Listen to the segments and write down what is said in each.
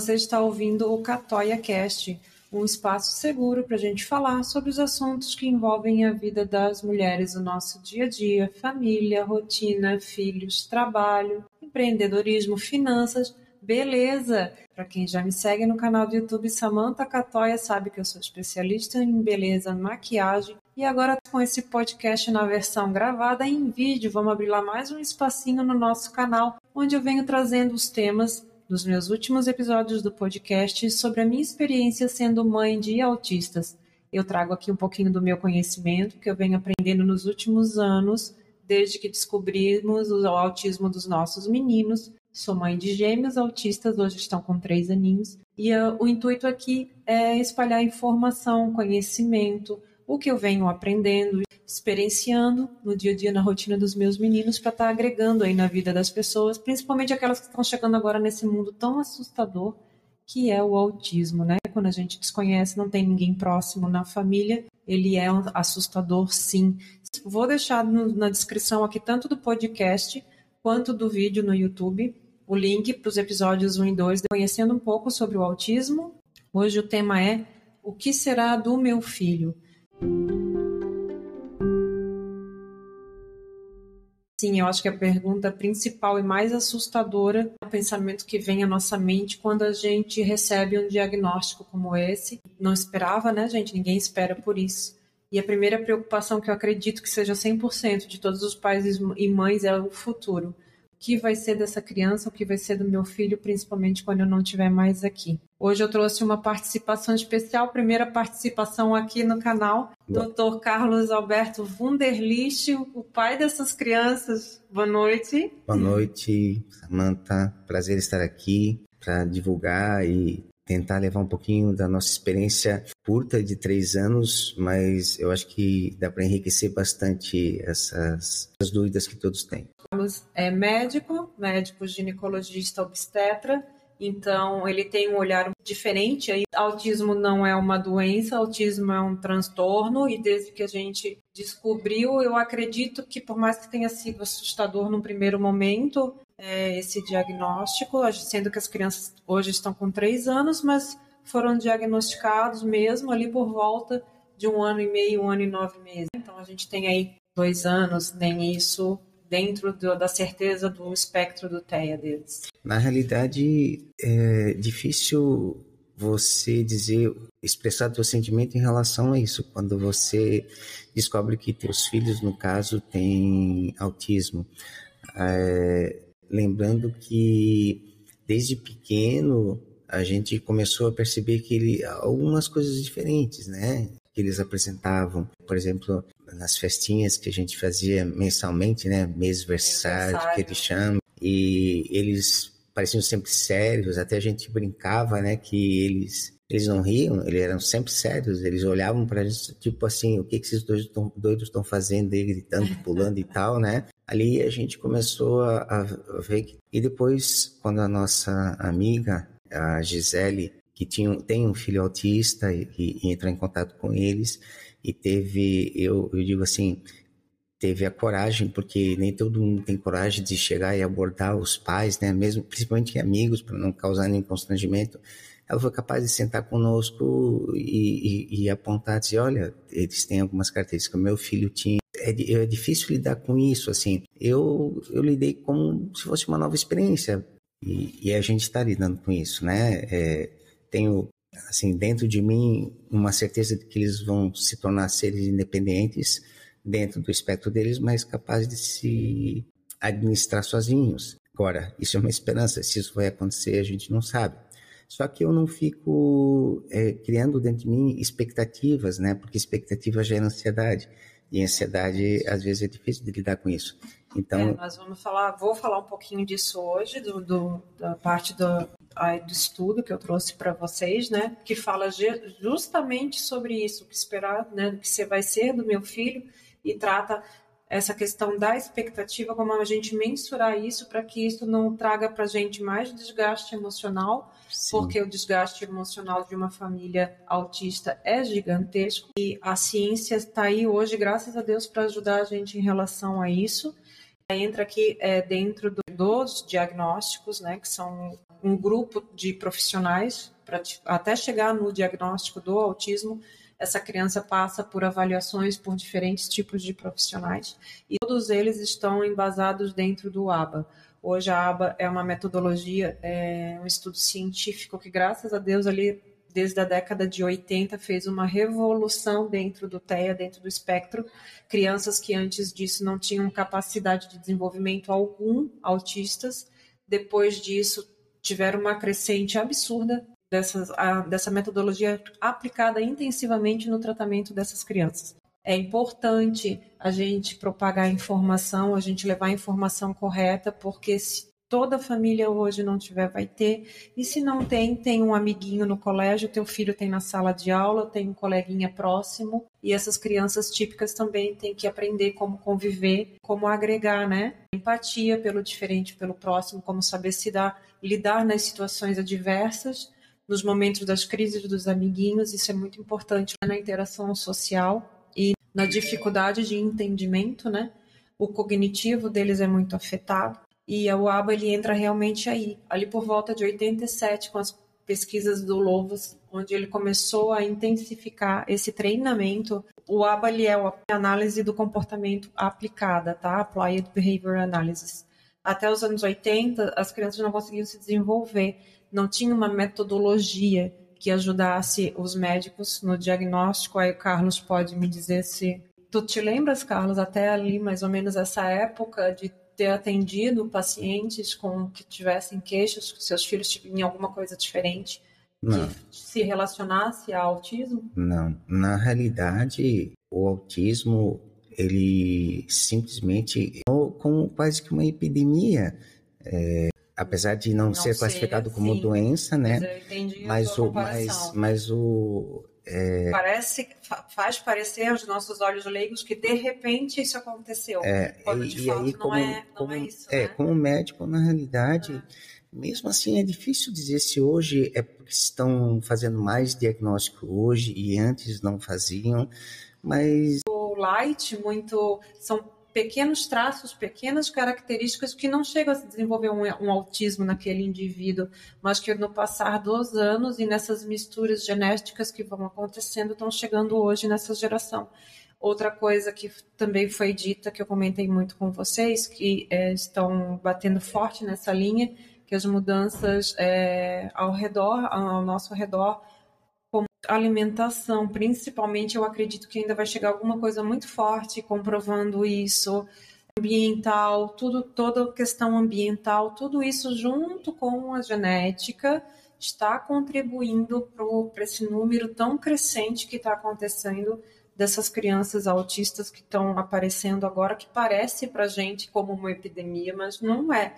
Você está ouvindo o Catoia Cast, um espaço seguro para a gente falar sobre os assuntos que envolvem a vida das mulheres, o nosso dia a dia, família, rotina, filhos, trabalho, empreendedorismo, finanças, beleza. Para quem já me segue no canal do YouTube Samantha Catoia sabe que eu sou especialista em beleza, maquiagem e agora com esse podcast na versão gravada em vídeo, vamos abrir lá mais um espacinho no nosso canal, onde eu venho trazendo os temas dos meus últimos episódios do podcast sobre a minha experiência sendo mãe de autistas. Eu trago aqui um pouquinho do meu conhecimento que eu venho aprendendo nos últimos anos, desde que descobrimos o autismo dos nossos meninos. Sou mãe de gêmeos autistas, hoje estão com três aninhos, e uh, o intuito aqui é espalhar informação, conhecimento, o que eu venho aprendendo, experienciando no dia a dia, na rotina dos meus meninos, para estar tá agregando aí na vida das pessoas, principalmente aquelas que estão chegando agora nesse mundo tão assustador que é o autismo, né? Quando a gente desconhece, não tem ninguém próximo na família, ele é um assustador, sim. Vou deixar no, na descrição aqui tanto do podcast quanto do vídeo no YouTube o link para os episódios 1 e 2, conhecendo um pouco sobre o autismo. Hoje o tema é O que será do meu filho? Sim, eu acho que a pergunta principal e mais assustadora é o pensamento que vem à nossa mente quando a gente recebe um diagnóstico como esse. Não esperava, né, gente? Ninguém espera por isso. E a primeira preocupação que eu acredito que seja 100% de todos os pais e mães é o futuro. O que vai ser dessa criança, o que vai ser do meu filho, principalmente quando eu não estiver mais aqui. Hoje eu trouxe uma participação especial, primeira participação aqui no canal, Dr. Carlos Alberto Wunderlich, o pai dessas crianças. Boa noite. Boa noite, Samantha. Prazer estar aqui para divulgar e tentar levar um pouquinho da nossa experiência curta de três anos, mas eu acho que dá para enriquecer bastante essas, essas dúvidas que todos têm. Carlos é médico, médico ginecologista obstetra então, ele tem um olhar diferente. Aí, autismo não é uma doença, autismo é um transtorno, e desde que a gente descobriu, eu acredito que, por mais que tenha sido assustador no primeiro momento, é, esse diagnóstico, sendo que as crianças hoje estão com três anos, mas foram diagnosticados mesmo ali por volta de um ano e meio, um ano e nove meses. Então, a gente tem aí dois anos, nem isso dentro do, da certeza do espectro do TEA deles? Na realidade, é difícil você dizer, expressar seu sentimento em relação a isso, quando você descobre que teus filhos, no caso, têm autismo. É, lembrando que desde pequeno a gente começou a perceber que ele algumas coisas diferentes, né? Que eles apresentavam, por exemplo, nas festinhas que a gente fazia mensalmente, né? Mês versário, que eles chamam. E eles pareciam sempre sérios, até a gente brincava, né? Que eles eles não riam, eles eram sempre sérios, eles olhavam pra gente, tipo assim, o que, que esses dois tão, doidos estão fazendo, ele gritando, pulando e tal, né? Ali a gente começou a, a ver. Que... E depois, quando a nossa amiga, a Gisele, que tinha, tem um filho autista e, e entrou em contato com eles, e teve, eu, eu digo assim, teve a coragem, porque nem todo mundo tem coragem de chegar e abordar os pais, né, mesmo, principalmente amigos, para não causar nenhum constrangimento. Ela foi capaz de sentar conosco e, e, e apontar, dizer, olha, eles têm algumas características meu filho tinha. É, é difícil lidar com isso, assim. Eu, eu lidei como se fosse uma nova experiência. E, e a gente está lidando com isso, né? É, tenho assim, dentro de mim, uma certeza de que eles vão se tornar seres independentes dentro do espectro deles, mas capazes de se administrar sozinhos. Agora, isso é uma esperança. Se isso vai acontecer, a gente não sabe. Só que eu não fico é, criando dentro de mim expectativas, né? Porque expectativa gera ansiedade. E ansiedade, às vezes, é difícil de lidar com isso. Então, é, nós vamos falar, vou falar um pouquinho disso hoje, do, do da parte do, do estudo que eu trouxe para vocês, né, que fala justamente sobre isso, o que esperar, né, do que você vai ser do meu filho e trata essa questão da expectativa, como a gente mensurar isso para que isso não traga para a gente mais desgaste emocional, Sim. porque o desgaste emocional de uma família autista é gigantesco e a ciência está aí hoje, graças a Deus, para ajudar a gente em relação a isso. Entra aqui é, dentro do, dos diagnósticos, né, que são um grupo de profissionais para até chegar no diagnóstico do autismo. Essa criança passa por avaliações por diferentes tipos de profissionais e todos eles estão embasados dentro do ABA. Hoje a ABA é uma metodologia, é um estudo científico que, graças a Deus, ali desde a década de 80 fez uma revolução dentro do TEA, dentro do espectro. Crianças que antes disso não tinham capacidade de desenvolvimento algum, autistas, depois disso tiveram uma crescente absurda a, dessa metodologia aplicada intensivamente no tratamento dessas crianças. É importante a gente propagar informação, a gente levar a informação correta, porque se toda a família hoje não tiver, vai ter. E se não tem, tem um amiguinho no colégio, teu filho tem na sala de aula, tem um coleguinha próximo. E essas crianças típicas também têm que aprender como conviver, como agregar, né? Empatia pelo diferente, pelo próximo, como saber se dar, lidar nas situações adversas, nos momentos das crises dos amiguinhos. Isso é muito importante na interação social e na dificuldade de entendimento, né? O cognitivo deles é muito afetado e o ABA ele entra realmente aí, ali por volta de 87, com as pesquisas do Lovas, onde ele começou a intensificar esse treinamento. O ABA ele é a análise do comportamento aplicada, tá? Applied Behavior Analysis. Até os anos 80, as crianças não conseguiam se desenvolver, não tinha uma metodologia que ajudasse os médicos no diagnóstico. Aí o Carlos pode me dizer se Tu te lembras, Carlos, até ali mais ou menos essa época de ter atendido pacientes com que tivessem queixas, que seus filhos tinham alguma coisa diferente Não. que se relacionasse ao autismo? Não, na realidade, o autismo ele simplesmente como quase que uma epidemia, é, apesar de não, não ser classificado como sim, doença, né? Mas, mas o, mas, mas o é... Parece, faz parecer aos nossos olhos leigos que de repente isso aconteceu. É, quando de e, fato aí, como, não, é, não como, é isso. É, né? como médico, na realidade, ah. mesmo assim é difícil dizer se hoje é porque estão fazendo mais diagnóstico hoje e antes não faziam, mas. O light, muito. São pequenos traços, pequenas características que não chegam a desenvolver um, um, autismo naquele indivíduo, mas que no passar dos anos e nessas misturas genéticas que vão acontecendo estão chegando hoje nessa geração. Outra coisa que também foi dita, que eu comentei muito com vocês, que é, estão batendo forte nessa linha, que as mudanças é, ao redor, ao nosso redor, alimentação, principalmente, eu acredito que ainda vai chegar alguma coisa muito forte comprovando isso, ambiental, tudo, toda questão ambiental, tudo isso junto com a genética está contribuindo para esse número tão crescente que está acontecendo dessas crianças autistas que estão aparecendo agora, que parece para gente como uma epidemia, mas não é.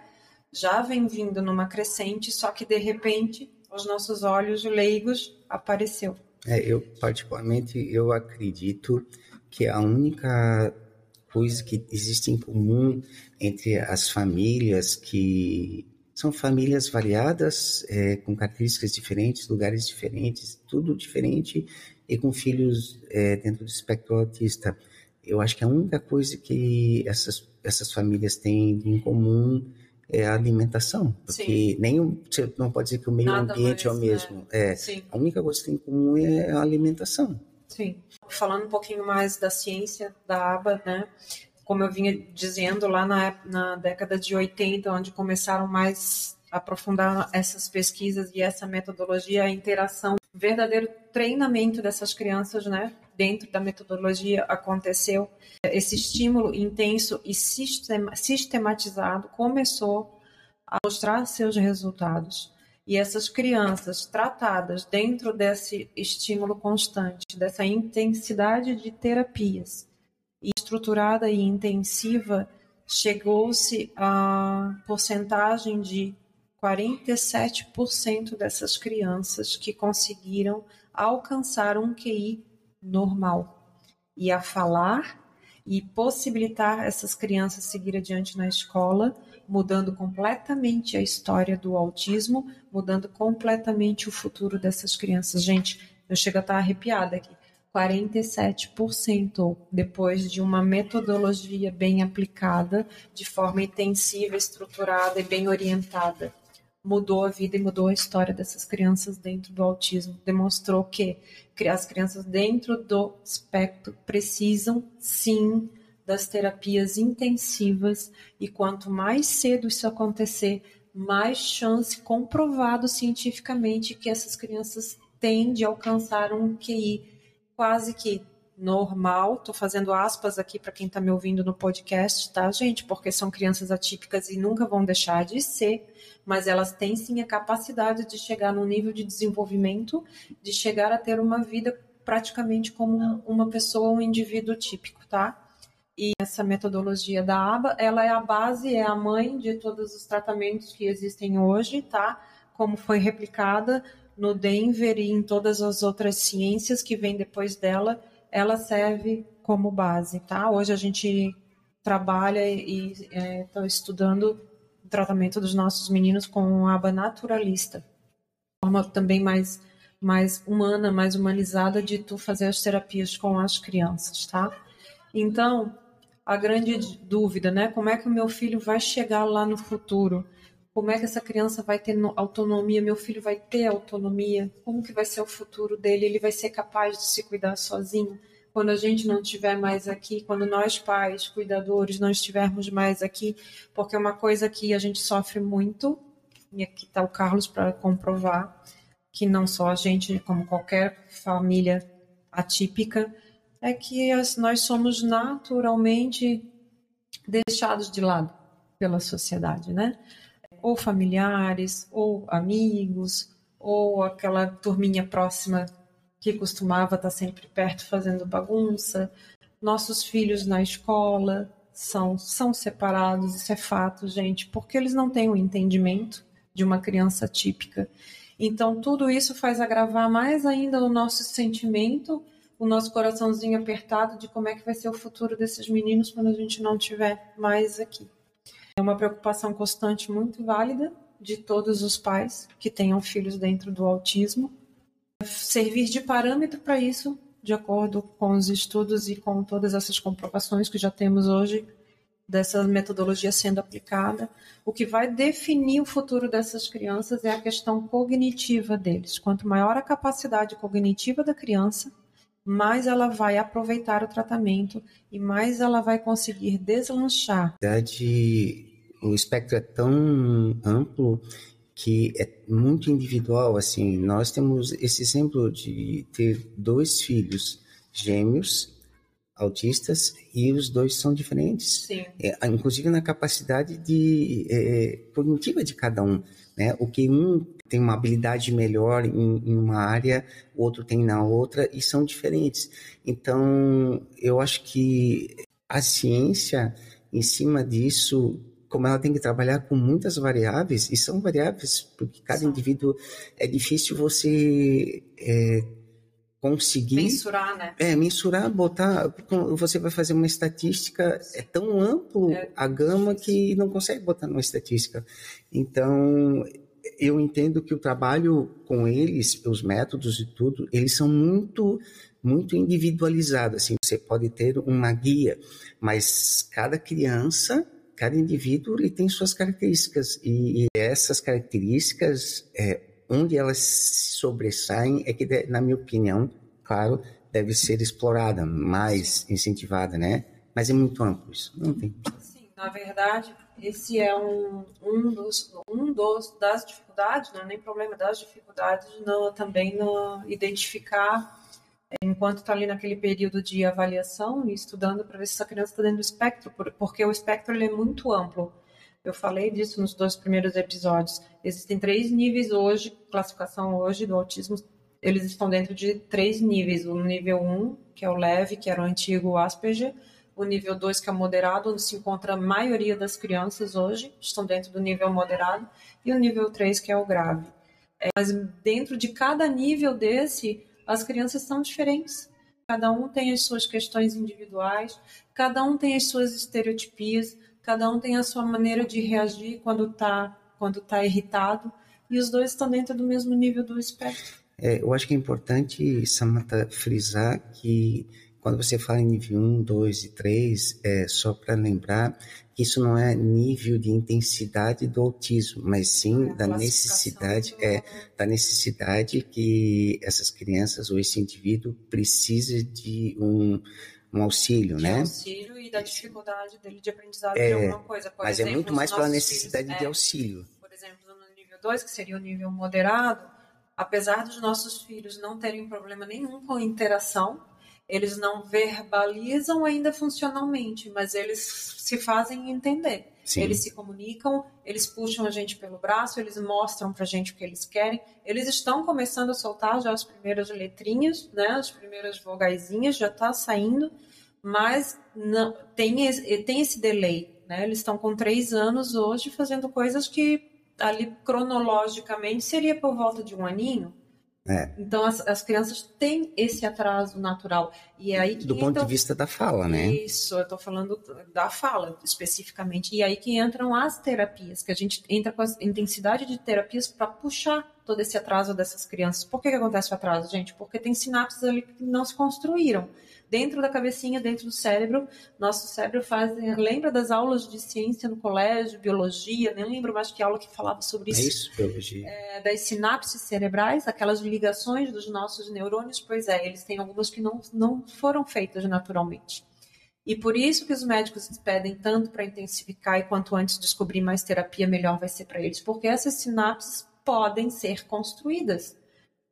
Já vem vindo numa crescente, só que de repente aos nossos olhos leigos apareceu. É, eu particularmente eu acredito que a única coisa que existe em comum entre as famílias que são famílias variadas, é, com características diferentes, lugares diferentes, tudo diferente e com filhos é, dentro do espectro autista. Eu acho que a única coisa que essas, essas famílias têm em comum é a alimentação, porque Sim. nem você não pode dizer que o meio Nada ambiente mais, é o mesmo. Né? É, a única coisa que tem em comum é a alimentação. Sim. Falando um pouquinho mais da ciência da aba, né? Como eu vinha dizendo lá na, na década de 80, onde começaram mais a aprofundar essas pesquisas e essa metodologia, a interação, verdadeiro treinamento dessas crianças, né? Dentro da metodologia aconteceu esse estímulo intenso e sistematizado começou a mostrar seus resultados. E essas crianças tratadas dentro desse estímulo constante, dessa intensidade de terapias, estruturada e intensiva, chegou-se a porcentagem de 47% dessas crianças que conseguiram alcançar um QI normal e a falar e possibilitar essas crianças seguir adiante na escola, mudando completamente a história do autismo, mudando completamente o futuro dessas crianças. Gente, eu chego a estar arrepiada aqui. 47% depois de uma metodologia bem aplicada, de forma intensiva, estruturada e bem orientada. Mudou a vida e mudou a história dessas crianças dentro do autismo. Demonstrou que as crianças dentro do espectro precisam sim das terapias intensivas e quanto mais cedo isso acontecer, mais chance comprovado cientificamente que essas crianças têm de alcançar um QI quase que normal. Estou fazendo aspas aqui para quem está me ouvindo no podcast, tá, gente? Porque são crianças atípicas e nunca vão deixar de ser, mas elas têm sim a capacidade de chegar num nível de desenvolvimento, de chegar a ter uma vida praticamente como uma pessoa, um indivíduo típico, tá? E essa metodologia da ABA, ela é a base, é a mãe de todos os tratamentos que existem hoje, tá? Como foi replicada no Denver e em todas as outras ciências que vêm depois dela, ela serve como base, tá? Hoje a gente trabalha e está é, estudando o tratamento dos nossos meninos com aba naturalista, forma também mais mais humana, mais humanizada de tu fazer as terapias com as crianças, tá? Então, a grande dúvida, né? Como é que o meu filho vai chegar lá no futuro? Como é que essa criança vai ter autonomia? Meu filho vai ter autonomia? Como que vai ser o futuro dele? Ele vai ser capaz de se cuidar sozinho? Quando a gente não estiver mais aqui, quando nós pais, cuidadores, não estivermos mais aqui, porque é uma coisa que a gente sofre muito, e aqui está o Carlos para comprovar, que não só a gente, como qualquer família atípica, é que nós somos naturalmente deixados de lado pela sociedade, né? Ou familiares, ou amigos, ou aquela turminha próxima que costumava estar sempre perto fazendo bagunça. Nossos filhos na escola são, são separados, isso é fato, gente, porque eles não têm o entendimento de uma criança típica então, tudo isso faz agravar mais ainda o nosso sentimento, o nosso coraçãozinho apertado de como é que vai ser o futuro desses meninos quando a gente não estiver mais aqui. É uma preocupação constante muito válida de todos os pais que tenham filhos dentro do autismo. Servir de parâmetro para isso, de acordo com os estudos e com todas essas comprovações que já temos hoje, dessa metodologia sendo aplicada, o que vai definir o futuro dessas crianças é a questão cognitiva deles. Quanto maior a capacidade cognitiva da criança, mais ela vai aproveitar o tratamento e mais ela vai conseguir deslanchar. O espectro é tão amplo que é muito individual. Assim, nós temos esse exemplo de ter dois filhos gêmeos autistas e os dois são diferentes. Sim. É, inclusive na capacidade de é, cognitiva de cada um. Né? O que um tem uma habilidade melhor em, em, uma área, o outro tem na outra e são diferentes. Então, eu acho que a ciência, em cima disso, como ela tem que trabalhar com muitas variáveis, e são variáveis, porque cada indivíduo é difícil você é, conseguir mensurar, né? É, mensurar, botar, você vai fazer uma estatística, é tão amplo é. a gama que não consegue botar numa estatística. Então, eu entendo que o trabalho com eles, os métodos e tudo, eles são muito muito individualizados, assim, você pode ter uma guia, mas cada criança cada indivíduo ele tem suas características e, e essas características é, onde elas sobressaem é que, na minha opinião, claro, deve ser explorada, mais incentivada, né? Mas é muito amplo isso, não tem. Sim, na verdade, esse é um, um dos um dos das dificuldades, não é nem problema das dificuldades, não também no identificar enquanto está ali naquele período de avaliação e estudando para ver se essa criança está dentro do espectro, porque o espectro ele é muito amplo. Eu falei disso nos dois primeiros episódios. Existem três níveis hoje, classificação hoje do autismo. Eles estão dentro de três níveis. O nível 1, que é o leve, que era o antigo Asperger. O nível 2, que é moderado, onde se encontra a maioria das crianças hoje, estão dentro do nível moderado. E o nível 3, que é o grave. É, mas dentro de cada nível desse, as crianças são diferentes. Cada um tem as suas questões individuais, cada um tem as suas estereotipias, Cada um tem a sua maneira de reagir quando está quando tá irritado e os dois estão dentro do mesmo nível do espectro. É, eu acho que é importante, Samantha, frisar que quando você fala em nível 1, 2 e 3, é só para lembrar que isso não é nível de intensidade do autismo, mas sim é da necessidade, é, da necessidade que essas crianças ou esse indivíduo precise de um, um auxílio, de né? auxílio e da dificuldade dele de aprendizado é, de alguma coisa. Por mas exemplo, é muito mais pela necessidade filhos, de é, auxílio. Por exemplo, no nível 2, que seria o nível moderado, apesar dos nossos filhos não terem problema nenhum com interação, eles não verbalizam ainda funcionalmente, mas eles se fazem entender. Sim. Eles se comunicam, eles puxam a gente pelo braço, eles mostram pra gente o que eles querem. Eles estão começando a soltar já as primeiras letrinhas, né? As primeiras vogaisinhas já tá saindo, mas não, tem, esse, tem esse delay, né? Eles estão com três anos hoje fazendo coisas que ali cronologicamente seria por volta de um aninho. É. Então as, as, crianças têm esse atraso natural e aí do ponto de vista da fala, né? Isso, eu estou falando da fala especificamente e aí que entram as terapias, que a gente entra com a intensidade de terapias para puxar todo esse atraso dessas crianças. Por que, que acontece o atraso, gente? Porque tem sinapses ali que não se construíram dentro da cabecinha, dentro do cérebro. Nosso cérebro faz. Lembra das aulas de ciência no colégio, biologia? Nem lembro mais que aula que falava sobre isso. É isso, biologia. É, das sinapses cerebrais, aquelas ligações dos nossos neurônios. Pois é, eles têm algumas que não, não foram feitas naturalmente. E por isso que os médicos pedem tanto para intensificar e quanto antes descobrir mais terapia, melhor vai ser para eles, porque essas sinapses podem ser construídas,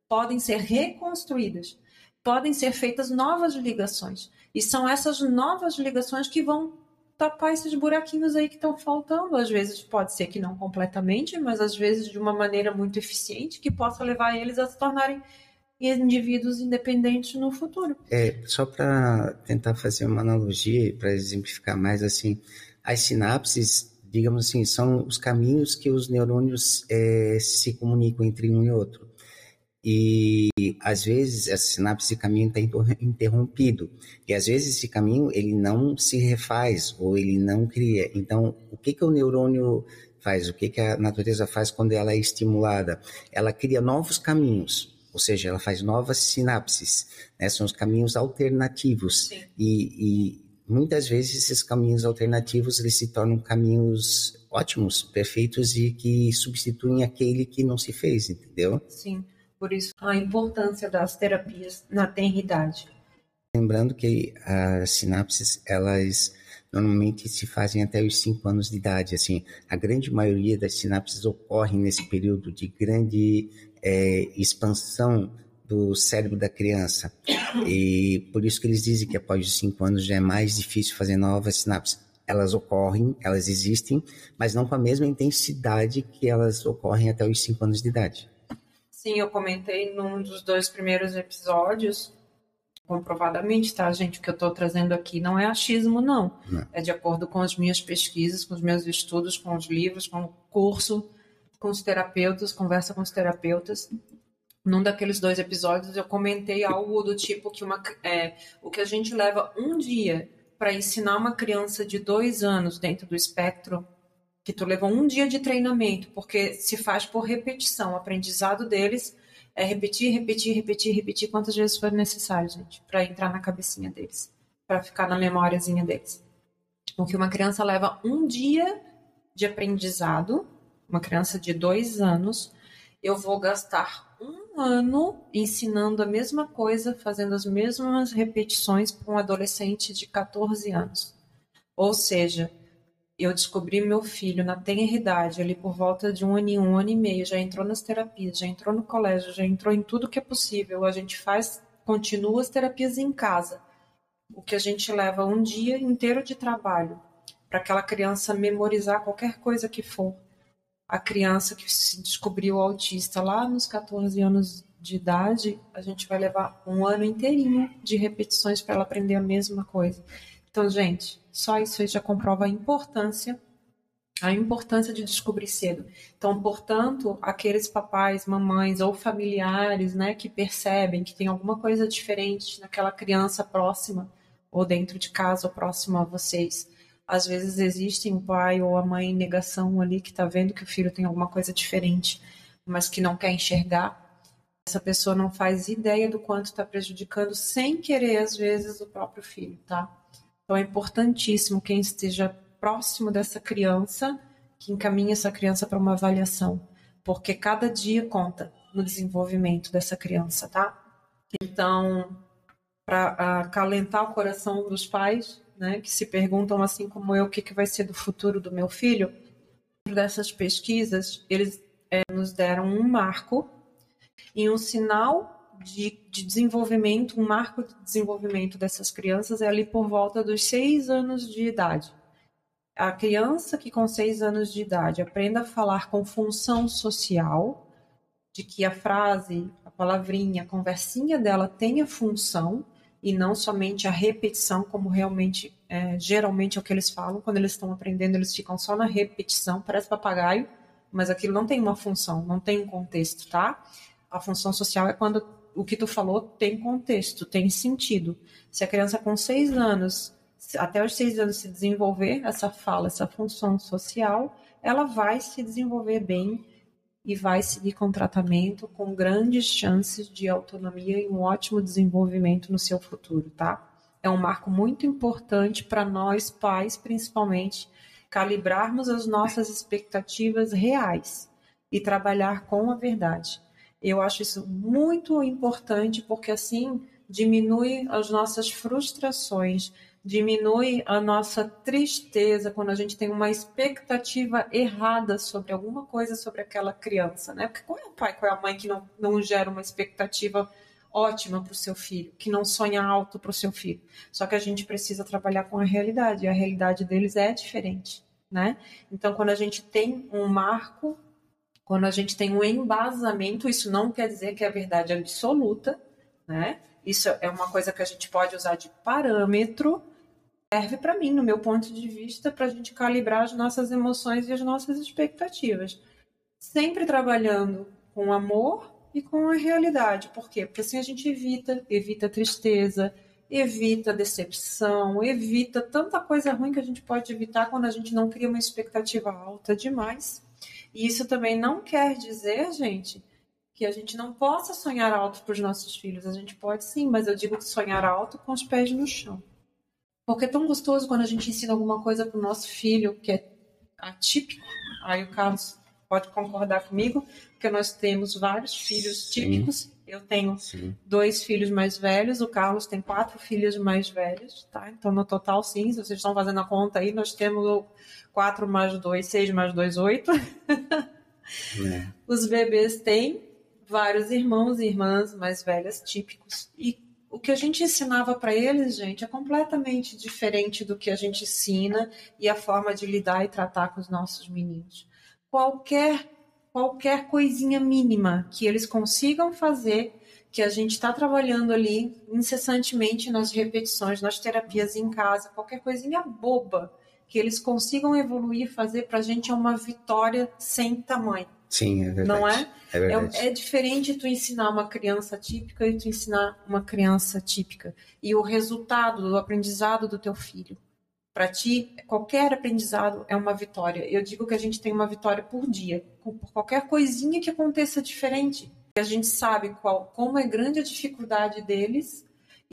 podem ser reconstruídas podem ser feitas novas ligações. E são essas novas ligações que vão tapar esses buraquinhos aí que estão faltando. Às vezes pode ser que não completamente, mas às vezes de uma maneira muito eficiente que possa levar eles a se tornarem indivíduos independentes no futuro. É, só para tentar fazer uma analogia para exemplificar mais assim, as sinapses, digamos assim, são os caminhos que os neurônios é, se comunicam entre um e outro. E às vezes essa sinapse de caminho está interrompido e às vezes esse caminho ele não se refaz ou ele não cria. Então, o que que o neurônio faz? O que que a natureza faz quando ela é estimulada? Ela cria novos caminhos, ou seja, ela faz novas sinapses. Né? São os caminhos alternativos e, e muitas vezes esses caminhos alternativos eles se tornam caminhos ótimos, perfeitos e que substituem aquele que não se fez, entendeu? Sim. Por isso, a importância das terapias na tenridade. Lembrando que as sinapses, elas normalmente se fazem até os 5 anos de idade. Assim, a grande maioria das sinapses ocorrem nesse período de grande é, expansão do cérebro da criança. E por isso que eles dizem que após os 5 anos já é mais difícil fazer novas sinapses. Elas ocorrem, elas existem, mas não com a mesma intensidade que elas ocorrem até os 5 anos de idade. Sim, eu comentei num dos dois primeiros episódios, comprovadamente, tá, gente? O que eu estou trazendo aqui não é achismo, não. não. É de acordo com as minhas pesquisas, com os meus estudos, com os livros, com o curso, com os terapeutas, conversa com os terapeutas. Num daqueles dois episódios, eu comentei algo do tipo que uma, é, o que a gente leva um dia para ensinar uma criança de dois anos dentro do espectro que tu levou um dia de treinamento, porque se faz por repetição. O aprendizado deles é repetir, repetir, repetir, repetir quantas vezes for necessário, gente, para entrar na cabecinha deles, para ficar na memóriazinha deles. O que uma criança leva um dia de aprendizado, uma criança de dois anos, eu vou gastar um ano ensinando a mesma coisa, fazendo as mesmas repetições para um adolescente de 14 anos. Ou seja, eu descobri meu filho na tenra idade, ali por volta de um ano e um ano e meio, já entrou nas terapias, já entrou no colégio, já entrou em tudo que é possível. A gente faz, continua as terapias em casa. O que a gente leva um dia inteiro de trabalho para aquela criança memorizar qualquer coisa que for. A criança que se descobriu autista lá nos 14 anos de idade, a gente vai levar um ano inteirinho de repetições para ela aprender a mesma coisa. Então, gente, só isso aí já comprova a importância a importância de descobrir cedo. Então, portanto, aqueles papais, mamães ou familiares, né, que percebem que tem alguma coisa diferente naquela criança próxima ou dentro de casa ou próximo a vocês, às vezes existe um pai ou a mãe em negação ali que está vendo que o filho tem alguma coisa diferente, mas que não quer enxergar. essa pessoa não faz ideia do quanto está prejudicando sem querer, às vezes, o próprio filho, tá? Então é importantíssimo quem esteja próximo dessa criança que encaminhe essa criança para uma avaliação, porque cada dia conta no desenvolvimento dessa criança, tá? Então, para acalentar o coração dos pais, né, que se perguntam assim como eu, o que, que vai ser do futuro do meu filho, dessas pesquisas, eles é, nos deram um marco e um sinal de, de, desenvolvimento, um marco de desenvolvimento dessas crianças é ali por volta dos seis anos de idade. A criança que com seis anos de idade aprenda a falar com função social, de que a frase, a palavrinha, a conversinha dela tenha função e não somente a repetição, como realmente, é, geralmente é o que eles falam, quando eles estão aprendendo, eles ficam só na repetição, parece papagaio, mas aquilo não tem uma função, não tem um contexto, tá? A função social é quando o que tu falou tem contexto, tem sentido. Se a criança com seis anos, até os seis anos se desenvolver essa fala, essa função social, ela vai se desenvolver bem e vai seguir com tratamento com grandes chances de autonomia e um ótimo desenvolvimento no seu futuro, tá? É um marco muito importante para nós pais, principalmente, calibrarmos as nossas expectativas reais e trabalhar com a verdade. Eu acho isso muito importante porque assim diminui as nossas frustrações, diminui a nossa tristeza quando a gente tem uma expectativa errada sobre alguma coisa sobre aquela criança, né? Porque qual é o pai, qual é a mãe que não, não gera uma expectativa ótima para o seu filho, que não sonha alto para o seu filho. Só que a gente precisa trabalhar com a realidade, e a realidade deles é diferente, né? Então, quando a gente tem um marco, quando a gente tem um embasamento, isso não quer dizer que é a verdade absoluta, né? Isso é uma coisa que a gente pode usar de parâmetro, serve para mim, no meu ponto de vista, para a gente calibrar as nossas emoções e as nossas expectativas. Sempre trabalhando com amor e com a realidade. Por quê? Porque assim a gente evita, evita tristeza, evita decepção, evita tanta coisa ruim que a gente pode evitar quando a gente não cria uma expectativa alta demais. E isso também não quer dizer, gente, que a gente não possa sonhar alto para os nossos filhos. A gente pode sim, mas eu digo sonhar alto com os pés no chão. Porque é tão gostoso quando a gente ensina alguma coisa para o nosso filho que é atípico. Aí o Carlos pode concordar comigo, porque nós temos vários filhos típicos. Sim. Eu tenho sim. dois filhos mais velhos, o Carlos tem quatro filhos mais velhos, tá? Então, no total, sim, se vocês estão fazendo a conta aí, nós temos quatro mais dois, seis mais dois, oito. É. Os bebês têm vários irmãos e irmãs mais velhas típicos. E o que a gente ensinava para eles, gente, é completamente diferente do que a gente ensina e a forma de lidar e tratar com os nossos meninos qualquer qualquer coisinha mínima que eles consigam fazer, que a gente está trabalhando ali incessantemente nas repetições, nas terapias em casa, qualquer coisinha boba que eles consigam evoluir, fazer para a gente é uma vitória sem tamanho. Sim, é verdade. Não é? É, é, é diferente tu ensinar uma criança típica e tu ensinar uma criança típica. E o resultado do aprendizado do teu filho para ti, qualquer aprendizado é uma vitória. Eu digo que a gente tem uma vitória por dia, por qualquer coisinha que aconteça diferente. A gente sabe qual, como é grande a dificuldade deles,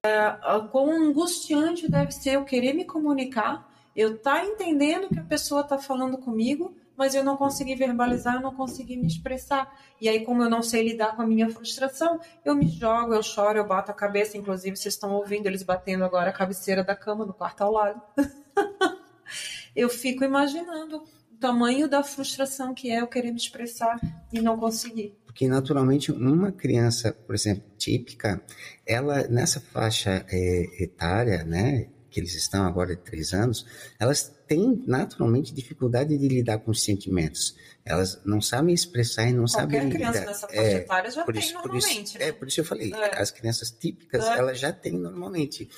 é, quão angustiante deve ser eu querer me comunicar, eu estar tá entendendo que a pessoa está falando comigo, mas eu não consegui verbalizar, eu não consegui me expressar. E aí, como eu não sei lidar com a minha frustração, eu me jogo, eu choro, eu bato a cabeça. Inclusive, vocês estão ouvindo eles batendo agora a cabeceira da cama no quarto ao lado. eu fico imaginando o tamanho da frustração que é eu querer me expressar e não conseguir. Porque naturalmente, numa criança, por exemplo, típica, ela nessa faixa é, etária, né, que eles estão agora de três anos, elas têm naturalmente dificuldade de lidar com os sentimentos. Elas não sabem expressar e não Qualquer sabem lidar. criança nessa faixa é, etária já tem isso, normalmente. Isso, né? É, por isso eu falei, é. as crianças típicas, é. elas já têm normalmente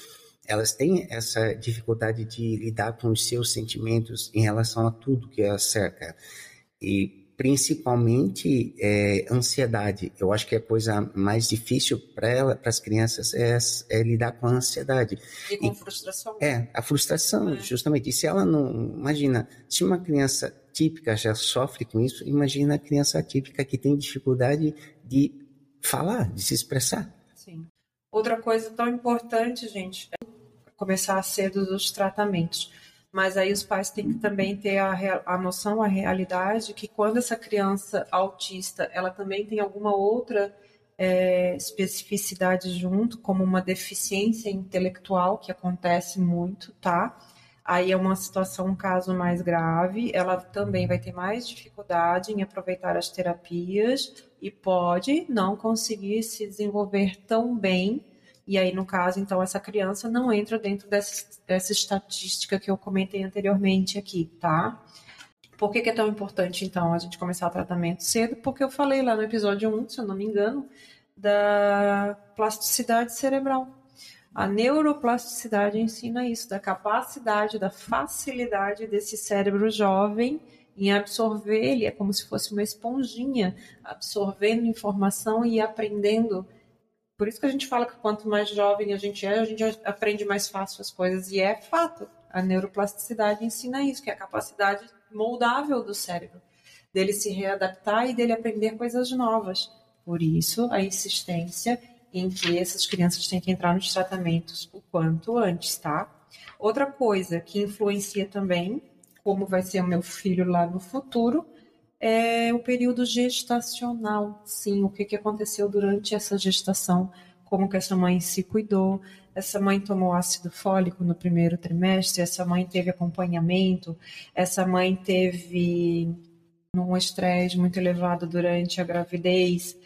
elas têm essa dificuldade de lidar com os seus sentimentos em relação a tudo que as cerca. E principalmente é, ansiedade. Eu acho que a coisa mais difícil para para as crianças é, é, lidar com a ansiedade. E com e, frustração. É, a frustração, é. justamente. E se ela não. Imagina, se uma criança típica já sofre com isso, imagina a criança típica que tem dificuldade de falar, de se expressar. Sim. Outra coisa tão importante, gente, é começar cedo os tratamentos. Mas aí os pais têm que também ter a, a noção, a realidade, que quando essa criança autista, ela também tem alguma outra é, especificidade junto, como uma deficiência intelectual, que acontece muito, tá? Aí é uma situação, um caso mais grave, ela também vai ter mais dificuldade em aproveitar as terapias e pode não conseguir se desenvolver tão bem. E aí, no caso, então, essa criança não entra dentro dessa, dessa estatística que eu comentei anteriormente aqui, tá? Por que, que, é tão importante, então, a gente começar o tratamento cedo? Porque eu falei lá no episódio 1, se eu não me engano, da plasticidade cerebral. A neuroplasticidade ensina isso, da capacidade, da facilidade desse cérebro jovem em absorver, ele é como se fosse uma esponjinha, absorvendo informação e aprendendo. Por isso que a gente fala que quanto mais jovem a gente é, a gente aprende mais fácil as coisas. E é fato. A neuroplasticidade ensina isso, que é a capacidade moldável do cérebro, dele se readaptar e dele aprender coisas novas. Por isso, a insistência em que essas crianças têm que entrar nos tratamentos o quanto antes, tá? Outra coisa que influencia também como vai ser o meu filho lá no futuro é o período gestacional. Sim, o que, que aconteceu durante essa gestação, como que essa mãe se cuidou, essa mãe tomou ácido fólico no primeiro trimestre, essa mãe teve acompanhamento, essa mãe teve um estresse muito elevado durante a gravidez,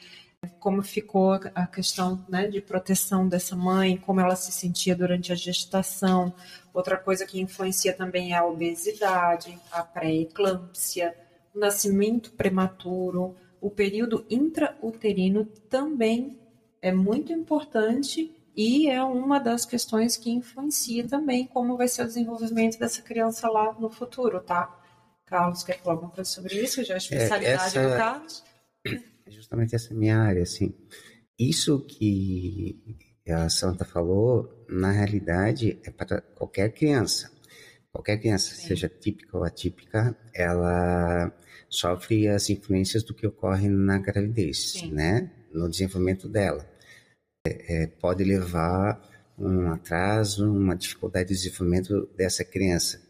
como ficou a questão né, de proteção dessa mãe, como ela se sentia durante a gestação. Outra coisa que influencia também é a obesidade, a pré-eclâmpsia, o nascimento prematuro, o período intrauterino também é muito importante e é uma das questões que influencia também como vai ser o desenvolvimento dessa criança lá no futuro, tá? Carlos, quer falar alguma coisa sobre isso? Já é a especialidade é, do Carlos? É justamente essa minha área, assim. Isso que a Santa falou, na realidade, é para qualquer criança. Qualquer criança, Sim. seja típica ou atípica, ela sofre as influências do que ocorre na gravidez, Sim. né? No desenvolvimento dela. É, é, pode levar um atraso, uma dificuldade de desenvolvimento dessa criança.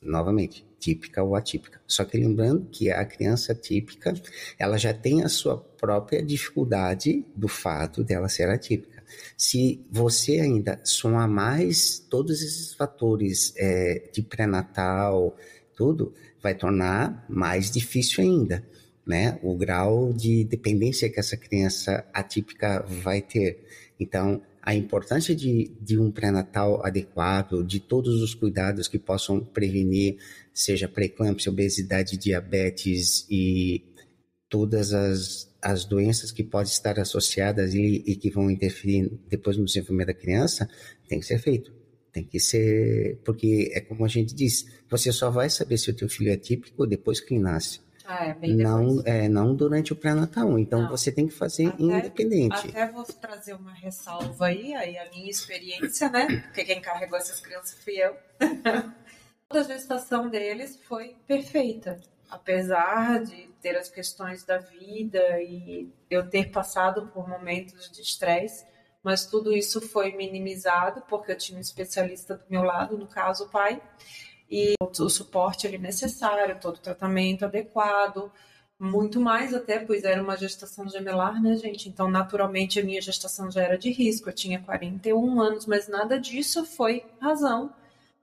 Novamente, típica ou atípica. Só que lembrando que a criança típica, ela já tem a sua própria dificuldade do fato dela ser atípica. Se você ainda soma mais todos esses fatores é, de pré-natal, tudo, vai tornar mais difícil ainda, né? O grau de dependência que essa criança atípica vai ter. Então, a importância de, de um pré-natal adequado, de todos os cuidados que possam prevenir, seja pré-eclâmpsia, obesidade, diabetes e todas as, as doenças que podem estar associadas e, e que vão interferir depois no desenvolvimento da criança, tem que ser feito. Tem que ser, porque é como a gente diz, você só vai saber se o teu filho é típico depois que ele nasce. Ah, é bem não, é, não durante o pré-natal. Então não. você tem que fazer até, independente. Até vou trazer uma ressalva aí, aí a minha experiência, né? Porque quem carregou essas crianças fui eu. Toda a gestação deles foi perfeita. Apesar de ter as questões da vida e eu ter passado por momentos de estresse, mas tudo isso foi minimizado porque eu tinha um especialista do meu lado, no caso o pai e o suporte ali necessário, todo o tratamento adequado, muito mais até, pois era uma gestação gemelar, né, gente? Então, naturalmente, a minha gestação já era de risco. Eu tinha 41 anos, mas nada disso foi razão,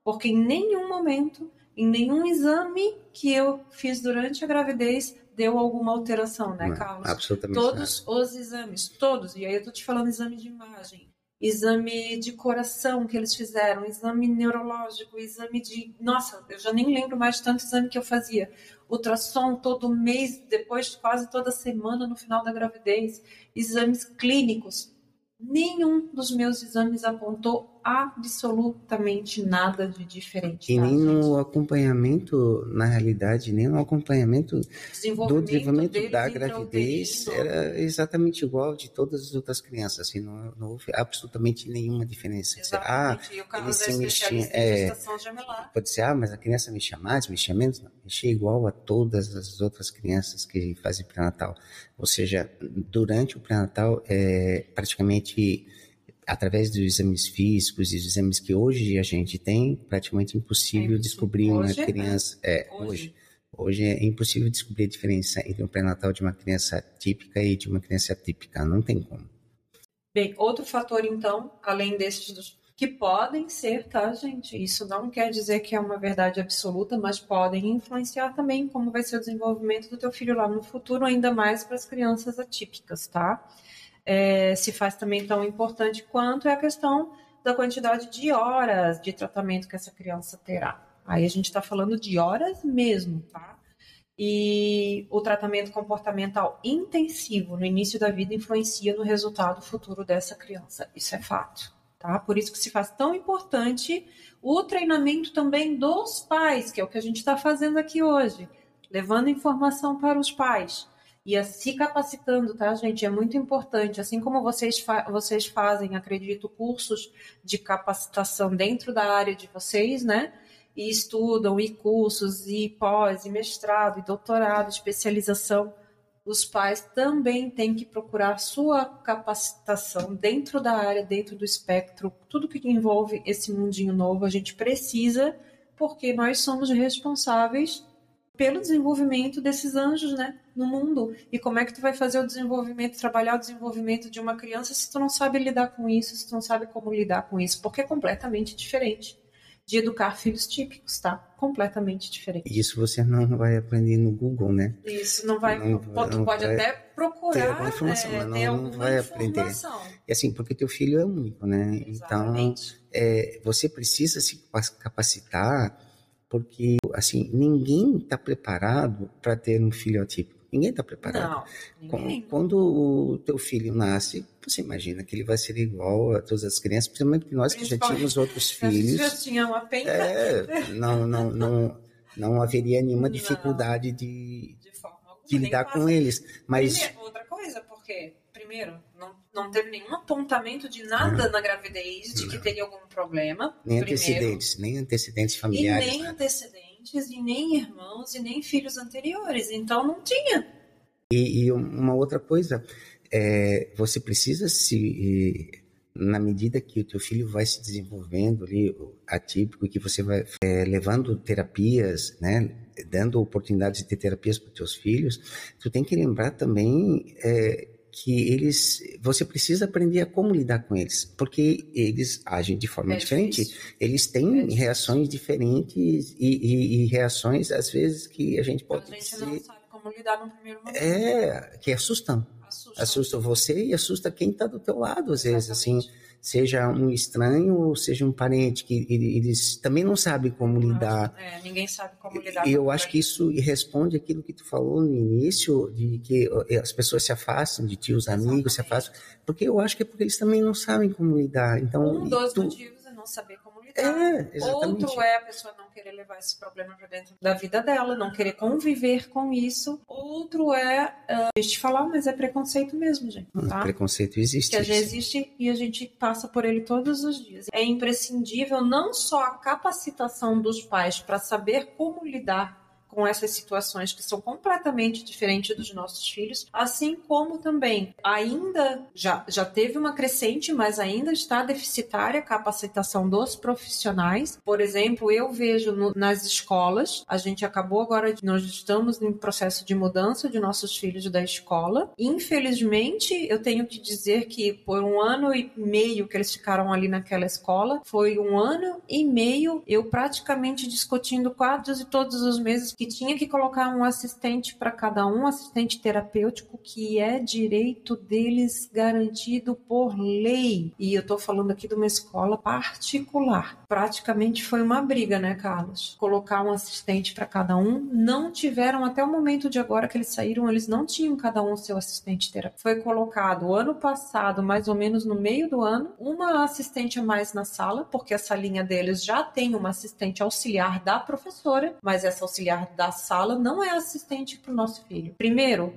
porque em nenhum momento, em nenhum exame que eu fiz durante a gravidez, deu alguma alteração, né, Carlos? Absolutamente. Todos nada. os exames, todos. E aí eu tô te falando exame de imagem, exame de coração que eles fizeram, exame neurológico, exame de. Nossa, eu já nem lembro mais de tanto exame que eu fazia. Ultrassom todo mês, depois quase toda semana no final da gravidez, exames clínicos. Nenhum dos meus exames apontou absolutamente nada de diferente. E tá, nem gente? no acompanhamento, na realidade, nem no acompanhamento do desenvolvimento da gravidez era exatamente igual de todas as outras crianças, assim, não, não houve absolutamente nenhuma diferença. Exatamente. Ah, e o Carlos ele se é mexia- é. Pode ser, ah, mas a criança mexia mais, mexia menos? Não, mexia igual a todas as outras crianças que fazem pré-natal. Ou seja, durante o pré-natal, é, praticamente, através dos exames físicos e dos exames que hoje a gente tem, praticamente impossível É impossível. descobrir uma Hoje, né? criança. É, Hoje. hoje. Hoje é impossível descobrir a diferença entre um pré-natal de uma criança típica e de uma criança atípica. Não tem como. Bem, outro fator, então, além desses dos que podem ser, tá, gente? Isso não quer dizer que é uma verdade absoluta, mas podem influenciar também como vai ser o desenvolvimento do teu filho lá no futuro, ainda mais para as crianças atípicas, tá? É, se faz também tão importante quanto é a questão da quantidade de horas de tratamento que essa criança terá. Aí a gente está falando de horas mesmo, tá? E o tratamento comportamental intensivo no início da vida influencia no resultado futuro dessa criança. Isso é fato, tá? Por isso que se faz tão importante o treinamento também dos pais, que é o que a gente está fazendo aqui hoje, levando informação para os pais e a se capacitando, tá, gente? É muito importante. Assim como vocês, fa vocês fazem, acredito, cursos de capacitação dentro da área de vocês, né? E estudam, e cursos, e pós, e mestrado, e doutorado, especialização. Os pais também têm que procurar sua capacitação dentro da área, dentro do espectro, tudo que envolve esse mundinho novo, a gente precisa, porque nós somos responsáveis pelo desenvolvimento desses anjos, né, no mundo. E como é que tu vai fazer o desenvolvimento, trabalhar o desenvolvimento de uma criança se tu não sabe lidar com isso, se tu não sabe como lidar com isso, porque é completamente diferente de educar filhos típicos, tá? Completamente diferente. Isso você não vai aprender no Google, né? Isso não vai, Não- tu não pode vai até procurar ter informação, é, mas não- ter não vai aprender. informação. E assim, porque teu filho é único, né? Então, Exatamente. é, você precisa se capacitar, porque assim ninguém está preparado para ter um filho atípico. Ninguém está preparado. Não, ninguém. Quando o teu filho nasce, você imagina que ele vai ser igual a todas as crianças, principalmente nós que já tínhamos outros gente já filhos. tinha uma penca É, não, não, não, não haveria nenhuma Não. dificuldade de, de de nem lidar com eles. Mas Primeiro, outra coisa, porque, primeiro, não, não teve nenhum apontamento de nada na gravidez de que teria algum problema. nem primeiro. antecedentes, nem antecedentes E familiares. nem né? antecedentes, e nem irmãos, e nem filhos anteriores. Então não tinha. E, e uma outra coisa, é, você precisa se, na medida que o teu filho vai se desenvolvendo ali, atípico, que você vai é, levando terapias, né, dando oportunidades de ter terapias para os teus filhos, tu tem que lembrar também é, que eles, você precisa aprender a como lidar com eles, porque eles agem de forma É diferente. difícil. Eles É têm difícil. reações diferentes e, e- e reações, às vezes, que a gente A pode gente dizer... não sabe como lidar no primeiro momento. É, que assustam. Assusta. Assusta você e assusta quem está do teu lado, às vezes, assim, Exatamente. seja um estranho ou seja um parente, que ele- eles também não sabem como lidar. É, ninguém sabe como lidar E eu acho que isso responde aquilo que tu falou no início, de que eh, as pessoas se afastam de ti, os amigos se Exatamente. afastam, porque eu acho que é porque eles também não sabem como lidar. Então, Um dos tu- motivos é não saber como É. Outro é a pessoa não querer levar esse problema para dentro da vida dela, não querer conviver com isso. Outro é, uh, deixa eu te falar, mas é preconceito mesmo, gente. Hum, Tá? Preconceito existe. Que gente existe e a gente passa por ele todos os dias. É imprescindível não só a capacitação dos pais para saber como lidar com essas situações que são completamente diferentes dos nossos filhos, assim como também ainda já, já teve uma crescente, mas ainda está deficitária a capacitação dos profissionais. Por exemplo, eu vejo no- nas escolas, a gente acabou agora, nós estamos em processo de mudança de nossos filhos da escola. Infelizmente, eu tenho que dizer que por um ano e meio que eles ficaram ali naquela escola, foi um ano e meio eu praticamente discutindo quadros e todos os meses que tinha que colocar um assistente para cada um, assistente terapêutico, que é direito deles garantido por lei. E eu estou falando aqui de uma escola particular. Praticamente foi uma briga, né, Carlos? Colocar um assistente para cada um. Não tiveram, até o momento de agora que eles saíram, eles não tinham cada um seu assistente terapêutico. Foi colocado ano passado, mais ou menos no meio do ano, uma assistente a mais na sala, porque a salinha deles já tem uma assistente auxiliar da professora, mas essa auxiliar da sala não é assistente para o nosso filho. Primeiro,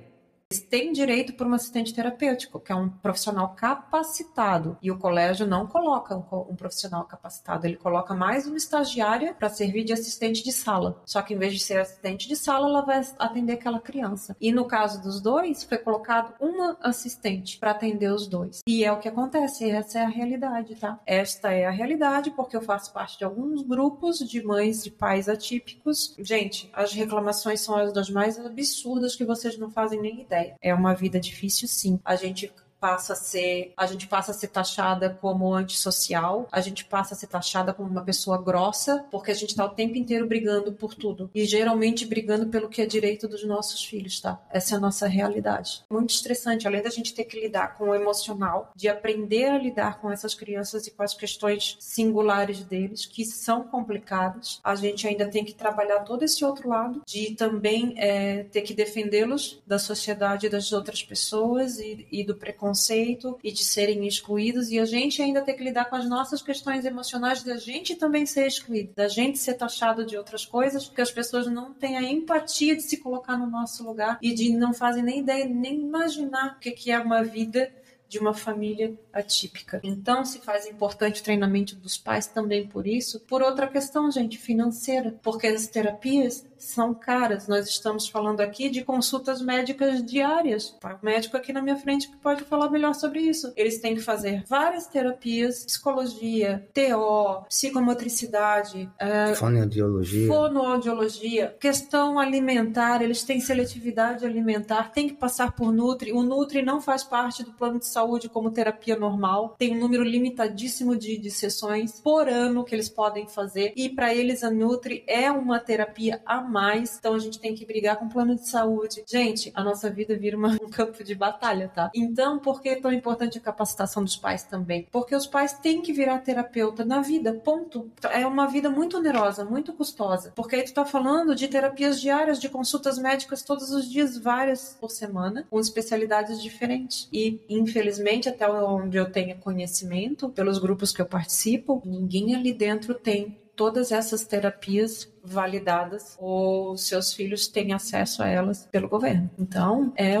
têm direito por um assistente terapêutico, que é um profissional capacitado. E o colégio não coloca um, um profissional capacitado, ele coloca mais uma estagiária para servir de assistente de sala. Só que em vez de ser assistente de sala, ela vai atender aquela criança. E no caso dos dois, foi colocado uma assistente para atender os dois. E é o que acontece, essa é a realidade, tá? Esta é a realidade, porque eu faço parte de alguns grupos de mães de pais atípicos. Gente, as reclamações são as das mais absurdas que vocês não fazem nem ideia. É uma vida difícil, sim. A gente passa a ser, a gente passa a ser taxada como antissocial, a gente passa a ser taxada como uma pessoa grossa, porque a gente está o tempo inteiro brigando por tudo e geralmente brigando pelo que é direito dos nossos filhos, tá? Essa é a nossa realidade. Muito estressante, além da gente ter que lidar com o emocional, de aprender a lidar com essas crianças e com as questões singulares deles, que são complicadas, a gente ainda tem que trabalhar todo esse outro lado de também é, ter que defendê-los da sociedade das outras pessoas e, e do preconceito preconceito e de serem excluídos e a gente ainda ter que lidar com as nossas questões emocionais da gente também ser excluído, da gente ser taxado de outras coisas, porque as pessoas não têm a empatia de se colocar no nosso lugar e de não fazem nem ideia, nem imaginar o que é uma vida de uma família atípica. Então, se faz importante o treinamento dos pais também por isso. Por outra questão, gente, financeira, porque as terapias são caras. Nós estamos falando aqui de consultas médicas diárias. O médico aqui na minha frente que pode falar melhor sobre isso. Eles têm que fazer várias terapias, psicologia, TO, psicomotricidade, é, fonoaudiologia. fonoaudiologia, questão alimentar, eles têm seletividade alimentar, tem que passar por Nutri. O Nutri não faz parte do plano de saúde como terapia normal, tem um número limitadíssimo de, de sessões por ano que eles podem fazer, e para eles a Nutri é uma terapia a mais, então a gente tem que brigar com o plano de saúde. Gente, a nossa vida vira uma, um campo de batalha, tá? Então, por que é tão importante a capacitação dos pais também? Porque os pais têm que virar terapeuta na vida, ponto. É uma vida muito onerosa, muito custosa, porque aí tu tá falando de terapias diárias, de consultas médicas todos os dias, várias por semana, com especialidades diferentes. E, infelizmente, até onde eu tenho conhecimento, pelos grupos que eu participo, ninguém ali dentro tem todas essas terapias validadas ou seus filhos têm acesso a elas pelo governo. Então, é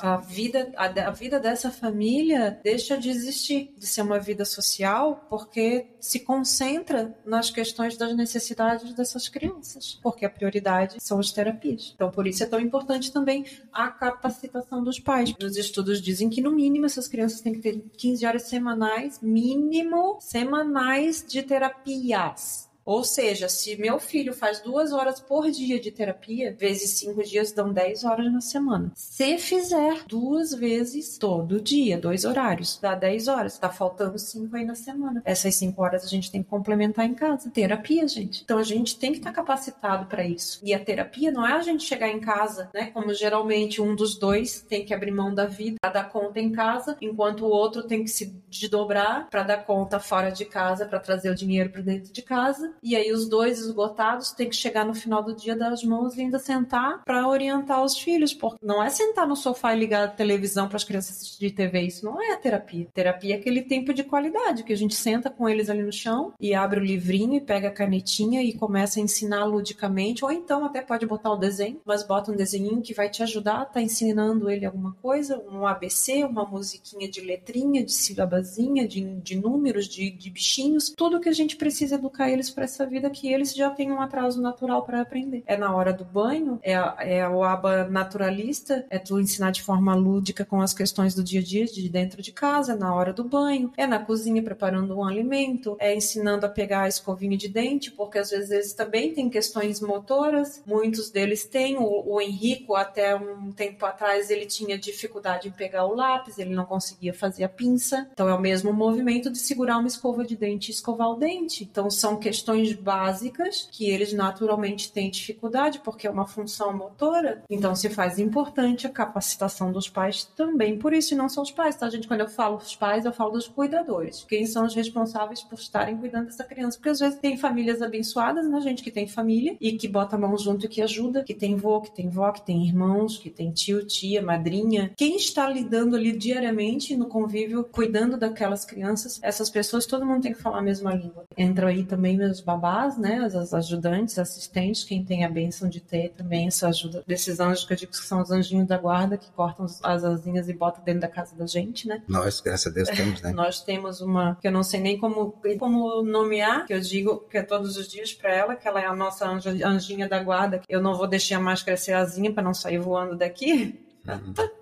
a vida a, vida dessa família deixa de existir, de ser uma vida social, porque se concentra nas questões das necessidades dessas crianças, porque a prioridade são as terapias. Então, por isso é tão importante também a capacitação dos pais. Os estudos dizem que no mínimo essas crianças têm que ter 15 horas semanais, mínimo semanais de terapias ou seja, se meu filho faz duas horas por dia de terapia, vezes cinco dias dão dez horas na semana. Se fizer duas vezes todo dia, dois horários, dá dez horas. Tá faltando cinco aí na semana. Essas cinco horas a gente tem que complementar em casa. Terapia, gente. Então a gente tem que estar tá capacitado para isso. E a terapia não é a gente chegar em casa, né? Como geralmente um dos dois tem que abrir mão da vida para dar conta em casa, enquanto o outro tem que se desdobrar para dar conta fora de casa, para trazer o dinheiro para dentro de casa e aí os dois esgotados têm que chegar no final do dia das mãos e ainda sentar para orientar os filhos, porque não é sentar no sofá e ligar a televisão para as crianças assistir TV, isso não é terapia. Terapia é aquele tempo de qualidade que a gente senta com eles ali no chão e abre o livrinho e pega a canetinha e começa a ensinar ludicamente, ou então até pode botar o desenho, mas bota um desenho que vai te ajudar, tá ensinando ele alguma coisa, um ABC, uma musiquinha de letrinha, de sílabazinha, de, de números, de, de bichinhos, tudo que a gente precisa educar eles para essa vida que eles já têm um atraso natural para aprender. É na hora do banho, é, é o aba naturalista, é tu ensinar de forma lúdica com as questões do dia a dia de dentro de casa, na hora do banho, é na cozinha preparando um alimento, é ensinando a pegar a escovinha de dente, porque às vezes eles também têm questões motoras, muitos deles têm. O, o Henrico, até um tempo atrás, ele tinha dificuldade em pegar o lápis, ele não conseguia fazer a pinça. Então é o mesmo movimento de segurar uma escova de dente e escovar o dente. Então são questões básicas que eles naturalmente têm dificuldade porque é uma função motora, então se faz importante a capacitação dos pais também por isso, não são os pais, tá, gente? Quando eu falo os pais, eu falo dos cuidadores. Quem são os responsáveis por estarem cuidando dessa criança? Porque às vezes tem famílias abençoadas, né, gente, que tem família e que bota a mão junto e que ajuda, que tem vô, que tem vó, que tem irmãos, que tem tio, tia, madrinha. Quem está lidando ali diariamente no convívio, cuidando daquelas crianças, essas pessoas, todo mundo tem que falar a mesma língua. Entra aí também meus babás, né, as ajudantes, assistentes, quem tem a benção de ter também essa ajuda desses anjos que eu digo que são os anjinhos da guarda que cortam as asinhas e botam dentro da casa da gente, né? Nós, graças a Deus, temos, né? Nós temos uma que eu não sei nem como, como nomear, que eu digo que é todos os dias para ela, que ela é a nossa anjinha da guarda. Eu não vou deixar mais crescer a asinha para não sair voando daqui. Uhum.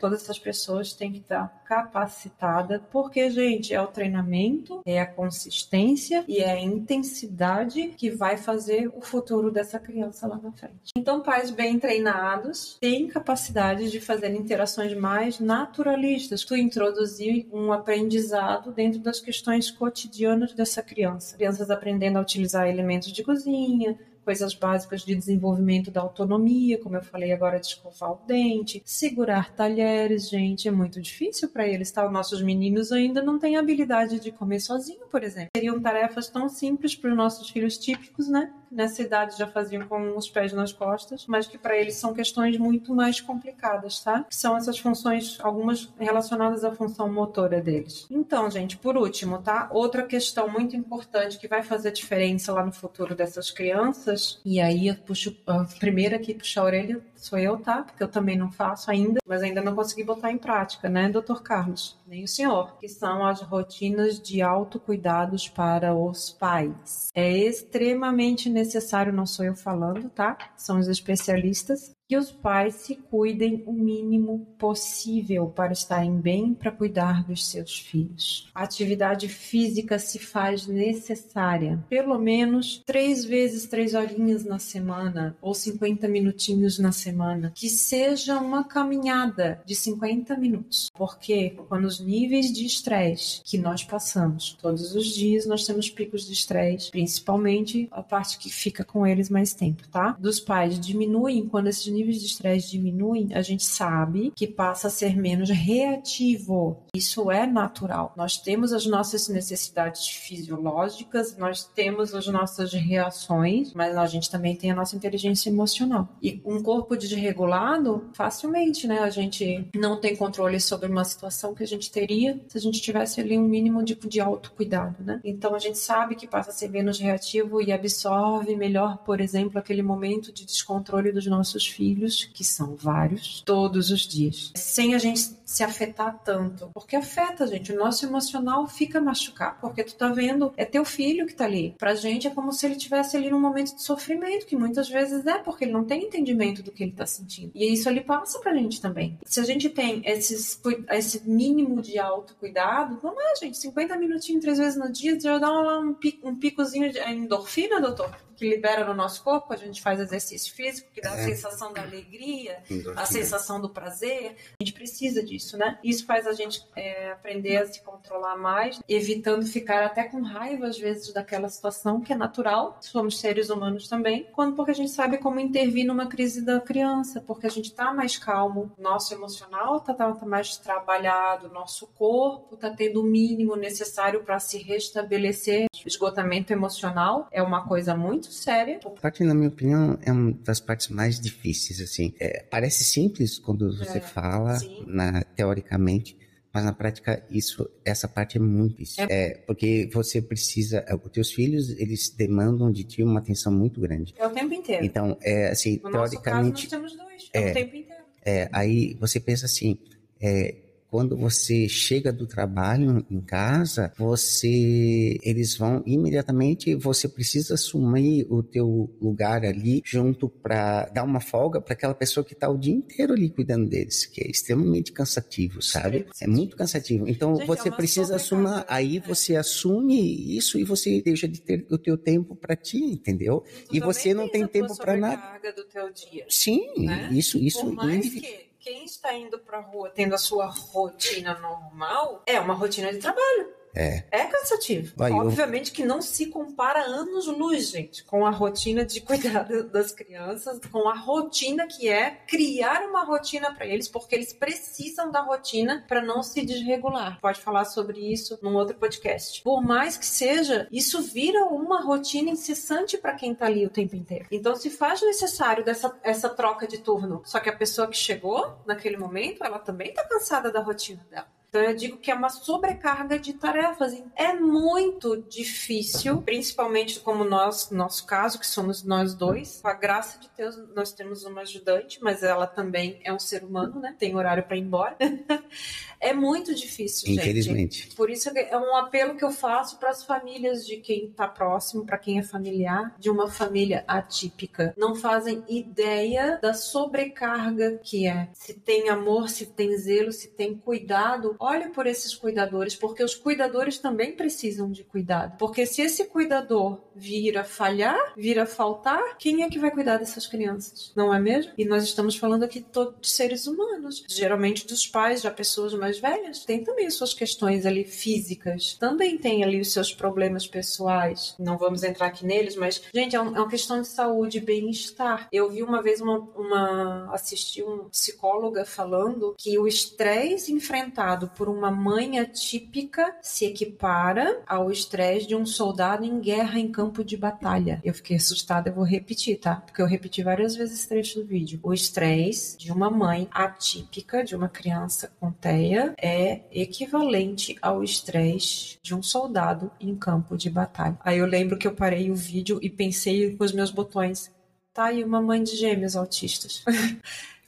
Todas essas pessoas têm que estar capacitadas, porque, gente, é o treinamento, é a consistência e é a intensidade que vai fazer o futuro dessa criança lá na frente. Então, pais bem treinados têm capacidade de fazer interações mais naturalistas, tu introduzir um aprendizado dentro das questões cotidianas dessa criança. Crianças aprendendo a utilizar elementos de cozinha, coisas básicas de desenvolvimento da autonomia, como eu falei agora de escovar o dente, segurar talheres, gente, é muito difícil para eles, tá? Os nossos meninos ainda não têm habilidade de comer sozinho, por exemplo. Seriam tarefas tão simples para os nossos filhos típicos, né? Nessa idade já faziam com os pés nas costas, mas que para eles são questões muito mais complicadas, tá? Que são essas funções, algumas relacionadas à função motora deles. Então, gente, por último, tá? Outra questão muito importante que vai fazer diferença lá no futuro dessas crianças e aí eu puxo a primeira aqui puxar a orelha sou eu, tá? Porque eu também não faço ainda, mas ainda não consegui botar em prática, né, doutor Carlos? Nem o senhor, que são as rotinas de autocuidados para os pais. É extremamente necessário, não sou eu falando, tá? São os especialistas que os pais se cuidem o mínimo possível para estarem bem para cuidar dos seus filhos. A atividade física se faz necessária, pelo menos três vezes três horinhas na semana ou 50 minutinhos na semana, que seja uma caminhada de 50 minutos, porque quando os níveis de estresse que nós passamos todos os dias, nós temos picos de estresse, principalmente a parte que fica com eles mais tempo, tá? Dos pais diminuem quando esses níveis de estresse diminuem, a gente sabe que passa a ser menos reativo. Isso é natural. Nós temos as nossas necessidades fisiológicas, nós temos as nossas reações, mas a gente também tem a nossa inteligência emocional. E um corpo desregulado, facilmente, né? A gente não tem controle sobre uma situação que a gente teria se a gente tivesse ali um mínimo de, de autocuidado, né? Então a gente sabe que passa a ser menos reativo e absorve melhor, por exemplo, aquele momento de descontrole dos nossos filhos filhos, que são vários, todos os dias, sem a gente se afetar tanto. Porque afeta, gente. O nosso emocional fica machucado. Porque tu tá vendo, é teu filho que tá ali. Pra gente é como se ele tivesse ali num momento de sofrimento, que muitas vezes é, porque ele não tem entendimento do que ele tá sentindo. E isso ali passa pra gente também. Se a gente tem esses, esse mínimo de autocuidado, não é, gente, 50 minutinhos, três vezes no dia, já dá um, um picozinho de endorfina, doutor? Que libera no nosso corpo, a gente faz exercício físico, que dá é. a sensação da alegria, Endorfina. a sensação do prazer. A gente precisa disso, né? Isso faz a gente é, aprender a se controlar mais, evitando ficar até com raiva, às vezes, daquela situação, que é natural, somos seres humanos também, quando porque a gente sabe como intervir numa crise da criança, porque a gente tá mais calmo, nosso emocional tá, tá, tá mais trabalhado, nosso corpo tá tendo o mínimo necessário para se restabelecer. Esgotamento emocional é uma coisa muito muito séria. A parte, na minha opinião, é uma das partes mais difíceis, assim. É, parece simples quando você é, fala, na, teoricamente, mas na prática isso essa parte é muito difícil é. é. porque você precisa os teus filhos eles demandam de ti uma atenção muito grande é o tempo inteiro então é assim no teoricamente caso, nós temos dois é, é o tempo inteiro é aí você pensa assim é, quando você chega do trabalho em casa, você eles vão imediatamente, você precisa assumir o teu lugar ali junto para dar uma folga para aquela pessoa que está o dia inteiro ali cuidando deles, que é extremamente cansativo, sabe? É muito cansativo. Então Gente, você é precisa assumir, aí você assume isso e você deixa de ter o teu tempo para ti, entendeu? E, e você não tem tempo para nada. do teu dia. Sim, né? isso isso Por mais que quem está indo para a rua tendo a sua rotina normal é uma rotina de trabalho. É. É cansativo. Vai, eu- Obviamente que não se compara anos-luz, gente, com a rotina de cuidado das crianças, com a rotina que é criar uma rotina para eles, porque eles precisam da rotina para não se desregular. Pode falar sobre isso num outro podcast. Por mais que seja, isso vira uma rotina incessante para quem tá ali o tempo inteiro. Então se faz necessário dessa essa troca de turno. Só que a pessoa que chegou naquele momento, ela também tá cansada da rotina dela. Então eu digo que é uma sobrecarga de tarefas. É muito difícil, principalmente como nós, nosso caso, que somos nós dois. Com a graça de Deus, nós temos uma ajudante, mas ela também é um ser humano, né? Tem horário para ir embora. é muito difícil, gente. Infelizmente. Por isso é um apelo que eu faço para as famílias de quem está próximo, para quem é familiar, de uma família atípica. Não fazem ideia da sobrecarga que é. Se tem amor, se tem zelo, se tem cuidado, olhe por esses cuidadores, porque os cuidadores também precisam de cuidado. Porque se esse cuidador vir a falhar, vir a faltar, quem é que vai cuidar dessas crianças? Não é mesmo? E nós estamos falando aqui de seres humanos, geralmente dos pais, já pessoas mais velhas, tem também suas questões ali físicas, também tem ali os seus problemas pessoais. Não vamos entrar aqui neles, mas, gente, é, é uma questão de saúde, bem-estar. Eu vi uma vez uma, uma assisti uma psicóloga falando que o estresse enfrentado por uma mãe atípica se equipara ao estresse de um soldado em guerra em campo de batalha. Eu fiquei assustada, eu vou repetir, tá? Porque eu repeti várias vezes esse trecho do vídeo. O estresse de uma mãe atípica, de uma criança com TEA, é equivalente ao estresse de um soldado em campo de batalha. Aí eu lembro que eu parei o vídeo e pensei com os meus botões. Tá aí uma mãe de gêmeos autistas.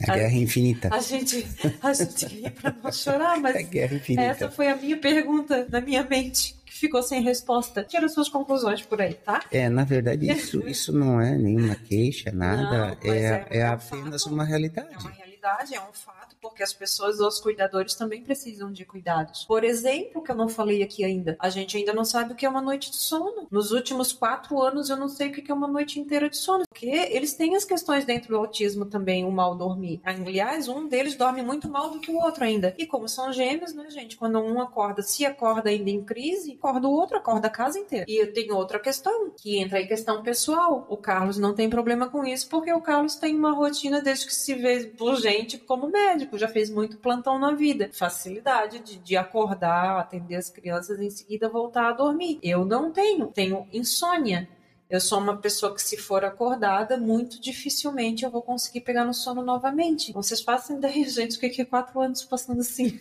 A guerra infinita. A gente, a gente ri pra não chorar, mas A guerra infinita. essa foi a minha pergunta na minha mente, que ficou sem resposta. Tira suas conclusões por aí, tá? É, na verdade, isso, isso não é nenhuma queixa, nada. Não, é, é- é é um apenas uma É realidade. uma realidade, é um fato, porque as pessoas, os cuidadores também precisam de cuidados. Por exemplo, que eu não falei aqui ainda, a gente ainda não sabe o que é uma noite de sono. Nos últimos quatro anos eu não sei o que é uma noite inteira de sono, porque eles têm as questões dentro do autismo também, o mal dormir. Aliás, um deles dorme muito mal do que o outro ainda. E como são gêmeos, né, gente? Quando um acorda, se acorda ainda em crise, acorda o outro, acorda a casa inteira. E tem outra questão, que entra em questão pessoal. O Carlos não tem problema com isso, porque o Carlos tem uma rotina desde que se vê por gente como médico, já fez muito plantão na vida. Facilidade de, de acordar, atender as crianças em seguida voltar a dormir. Eu não tenho, tenho insônia. Eu sou uma pessoa que, se for acordada, muito dificilmente eu vou conseguir pegar no sono novamente. Então, Vocês façam ideia, gente, o que é quatro anos passando assim?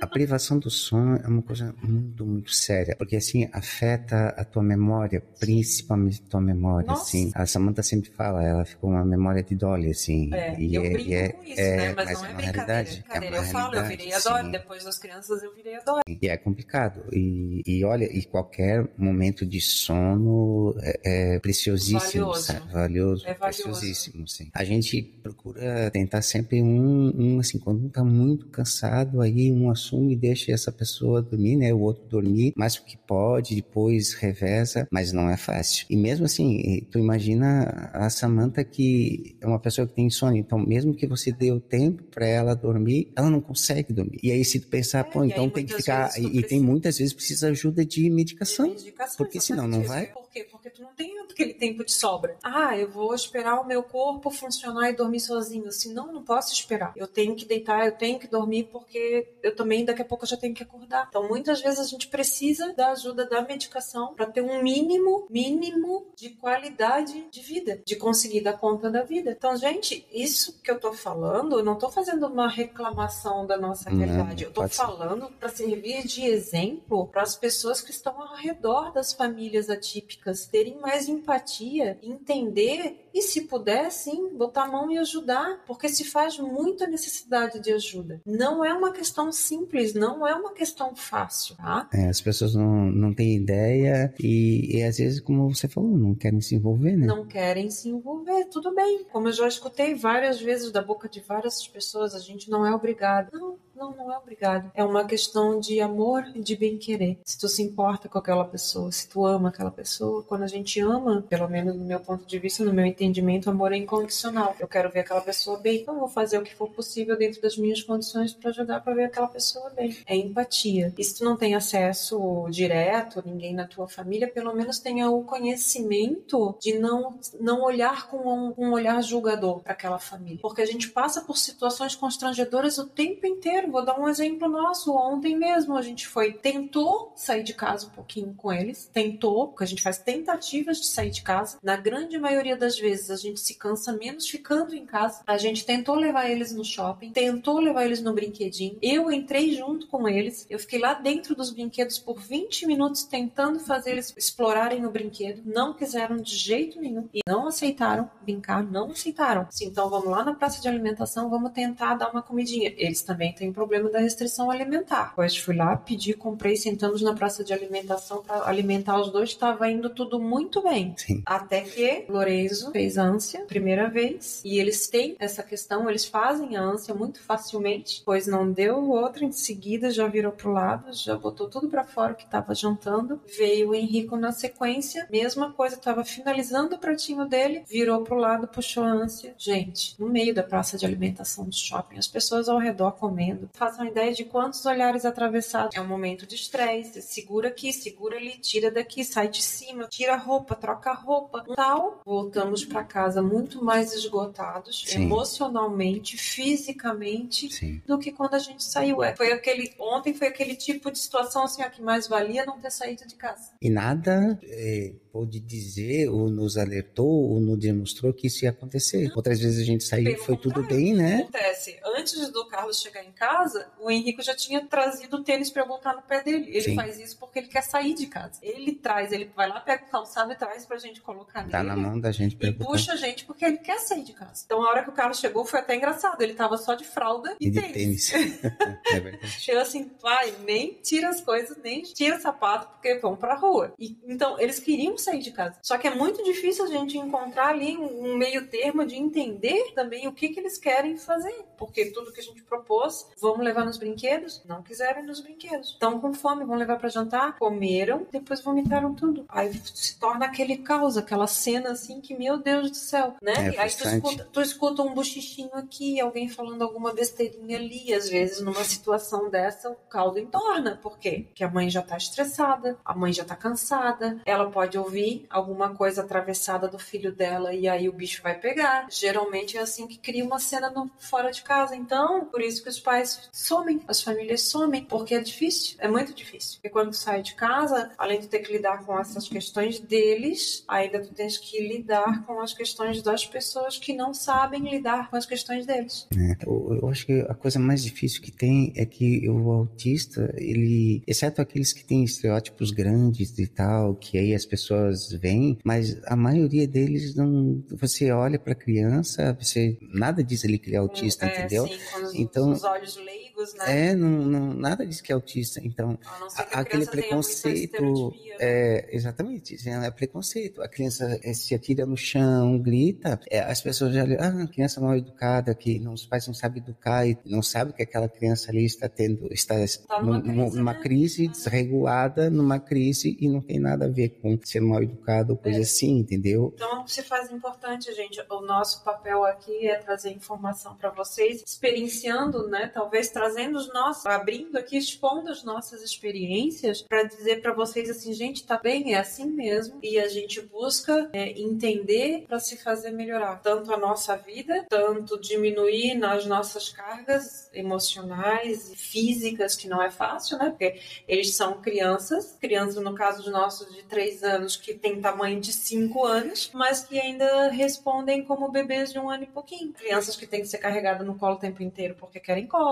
A privação do sono é uma coisa muito, muito séria, porque assim afeta a tua memória, principalmente a tua memória, Nossa. assim. A Samantha sempre fala, ela ficou uma memória de Dolly, assim. É, e eu é, brinco é, com isso, é, né? Mas, mas não é é uma brincadeira. realidade. brincadeira. É eu falo, eu virei a sim. depois das crianças eu virei a Dori. E é complicado. E, e olha, e qualquer momento de sono é, é preciosíssimo, Valioso. sabe? Valioso, É valioso. preciosíssimo, sim. A gente procura tentar sempre um, um assim, quando um tá muito cansado, aí um assume e deixa essa pessoa dormir, né? O outro dormir, mais o que pode, depois reveza, mas não é fácil. E mesmo assim, tu imagina a Samantha que é uma pessoa que tem insônia, então mesmo que você dê o tempo para ela dormir, ela não consegue dormir. E aí se tu pensar, É, pô, então tem que muitas ficar e, e tem precisa- muitas vezes precisa ajuda de medicação. Medicação, porque senão não vai. Por quê? Porque tu não tem aquele tempo de sobra. Ah, eu vou esperar o meu corpo funcionar e dormir sozinho. Senão, não posso esperar. Eu tenho que deitar, eu tenho que dormir, porque eu também daqui a pouco eu já tenho que acordar. Então, muitas vezes a gente precisa da ajuda da medicação para ter um mínimo, mínimo de qualidade de vida, de conseguir dar conta da vida. Então, gente, isso que eu tô falando, eu não tô fazendo uma reclamação da nossa Não, realidade. Eu tô falando para servir de exemplo para as pessoas que estão ao redor das famílias atípicas terem mais empatia, entender e, se puder, sim, botar a mão e ajudar, porque se faz muita necessidade de ajuda. Não é uma questão simples, não é uma questão fácil, tá? É, as pessoas não, não têm ideia e, e às vezes, como você falou, não querem se envolver, né? não querem se envolver, tudo bem. Como eu já escutei várias vezes da boca de várias pessoas, a gente não é obrigado. Não, não, não é obrigado. É uma questão de amor e de bem-querer. Se tu se importa com aquela pessoa, se tu ama aquela pessoa, quando a gente ama, pelo menos no meu ponto de vista, no meu entendimento, amor é incondicional. Eu quero ver aquela pessoa bem, então vou fazer o que for possível dentro das minhas condições para ajudar para ver aquela pessoa bem. É empatia. E se tu não tem acesso direto, ninguém na tua família, pelo menos tenha o conhecimento de não, não olhar com um, um olhar julgador para aquela família. Porque a gente passa por situações constrangedoras o tempo inteiro. Vou dar um exemplo nosso. Ontem mesmo a gente foi, tentou sair de casa um pouquinho com eles, tentou, porque a gente faz tentativas de sair de casa. Na grande maioria das vezes a gente se cansa menos ficando em casa. A gente tentou levar eles no shopping, tentou levar eles no brinquedinho. Eu entrei junto com eles, eu fiquei lá dentro dos brinquedos por 20 minutos tentando fazer eles explorarem o brinquedo. Não quiseram de jeito nenhum e não aceitaram brincar, não aceitaram. Sim, então vamos lá na praça de alimentação, vamos tentar dar uma comidinha. Eles também têm problema da restrição alimentar. Pois fui lá, pedi, comprei, sentamos na praça de alimentação para alimentar os dois, estava indo tudo muito bem. Sim. Até que Lorenzo fez ânsia, primeira vez, e eles têm essa questão, eles fazem a ânsia muito facilmente, pois não deu outra, em seguida já virou pro lado, já botou tudo para fora que estava jantando. Veio o Henrico na sequência, mesma coisa, estava finalizando o pratinho dele, virou pro lado, puxou a ânsia. Gente, no meio da praça de alimentação do shopping, as pessoas ao redor comendo. Façam ideia de quantos olhares atravessados. É um momento de estresse, segura aqui, segura ali, tira daqui, sai de cima, tira a roupa, troca a roupa. Tal, voltamos para casa muito mais esgotados, Sim. emocionalmente, fisicamente, Sim. do que quando a gente saiu. É, foi aquele ontem foi aquele tipo de situação assim, ó, que mais valia não ter saído de casa. E nada é, pôde dizer, ou nos alertou, ou nos demonstrou que isso ia acontecer. Outras vezes a gente saiu e foi tudo bem, né? Acontece, antes do Carlos chegar em casa, o Henrico já tinha trazido o tênis para eu botar no pé dele. Ele Sim. faz isso porque ele quer sair de casa. Ele traz, ele vai lá, pega o calçado e traz pra gente colocar Tá nele. na mão da gente E puxa a gente porque ele quer sair de casa. Então a hora que o Carlos chegou foi até engraçado. Ele tava só de fralda e, E de tênis. tênis. é verdade. Eu assim, pai, nem tira as coisas, nem tira sapato, porque vão pra rua. E, então, eles queriam sair de casa. Só que é muito difícil a gente encontrar ali um um meio termo de entender também o que, que eles querem fazer. Porque tudo que a gente propôs, vamos levar nos brinquedos? Não quiseram ir nos brinquedos. Estão com fome, vão levar pra jantar? Comeram, depois vomitaram tudo. Aí se torna aquele caos, aquela cena assim que, meu Deus do céu, né? É aí tu escuta, tu escuta um bochichinho aqui, alguém falando alguma besteirinha ali. Às vezes, numa situação dessa, o caldo entorna. Por quê? Porque a mãe já tá estressada, a mãe já tá cansada, ela pode ouvir alguma coisa atravessada do filho dela e aí o bicho vai pegar. Geralmente é assim que cria uma cena no- fora de casa. Então, por isso que os pais somem, as famílias somem, porque é difícil, é muito difícil. Porque quando tu sai de casa, além de ter que lidar com essas questões deles, ainda tu tens que lidar com as questões das pessoas que não sabem lidar com as questões deles. Eu, eu acho que a coisa mais difícil que tem é que o autista, ele, exceto aqueles que têm estereótipos grandes e tal, que aí as pessoas veem, mas a maioria deles não. Você olha para criança, você nada diz ali que ele é autista, É, entendeu? sim, Então- os olhos leigos, né? É, não, não, nada diz que é autista. Então, A a- aquele preconceito né? é exatamente é preconceito a criança eh, se atira no chão grita é, as pessoas já olham, ah criança mal educada que não, os pais não sabem educar e não sabem que aquela criança ali está tendo está Tá numa num- crise, numa né? crise desregulada numa crise e não tem nada a ver com ser mal educado ou É. coisa assim entendeu Então, se faz importante, gente. O nosso papel aqui é trazer informação para vocês, experienciando, né? Talvez trazendo os nossos, abrindo aqui, expondo as nossas experiências para dizer para vocês assim, gente, tá bem, é assim mesmo. E a gente busca é, entender para se fazer melhorar tanto a nossa vida, tanto diminuir nas nossas cargas emocionais e físicas, que não é fácil, né? Porque eles são crianças, crianças no caso de nossos de 3 anos que tem tamanho de 5 anos, mas que ainda respondem como bebês de um ano e pouquinho. Crianças que têm que ser carregadas no colo o tempo inteiro porque querem colo,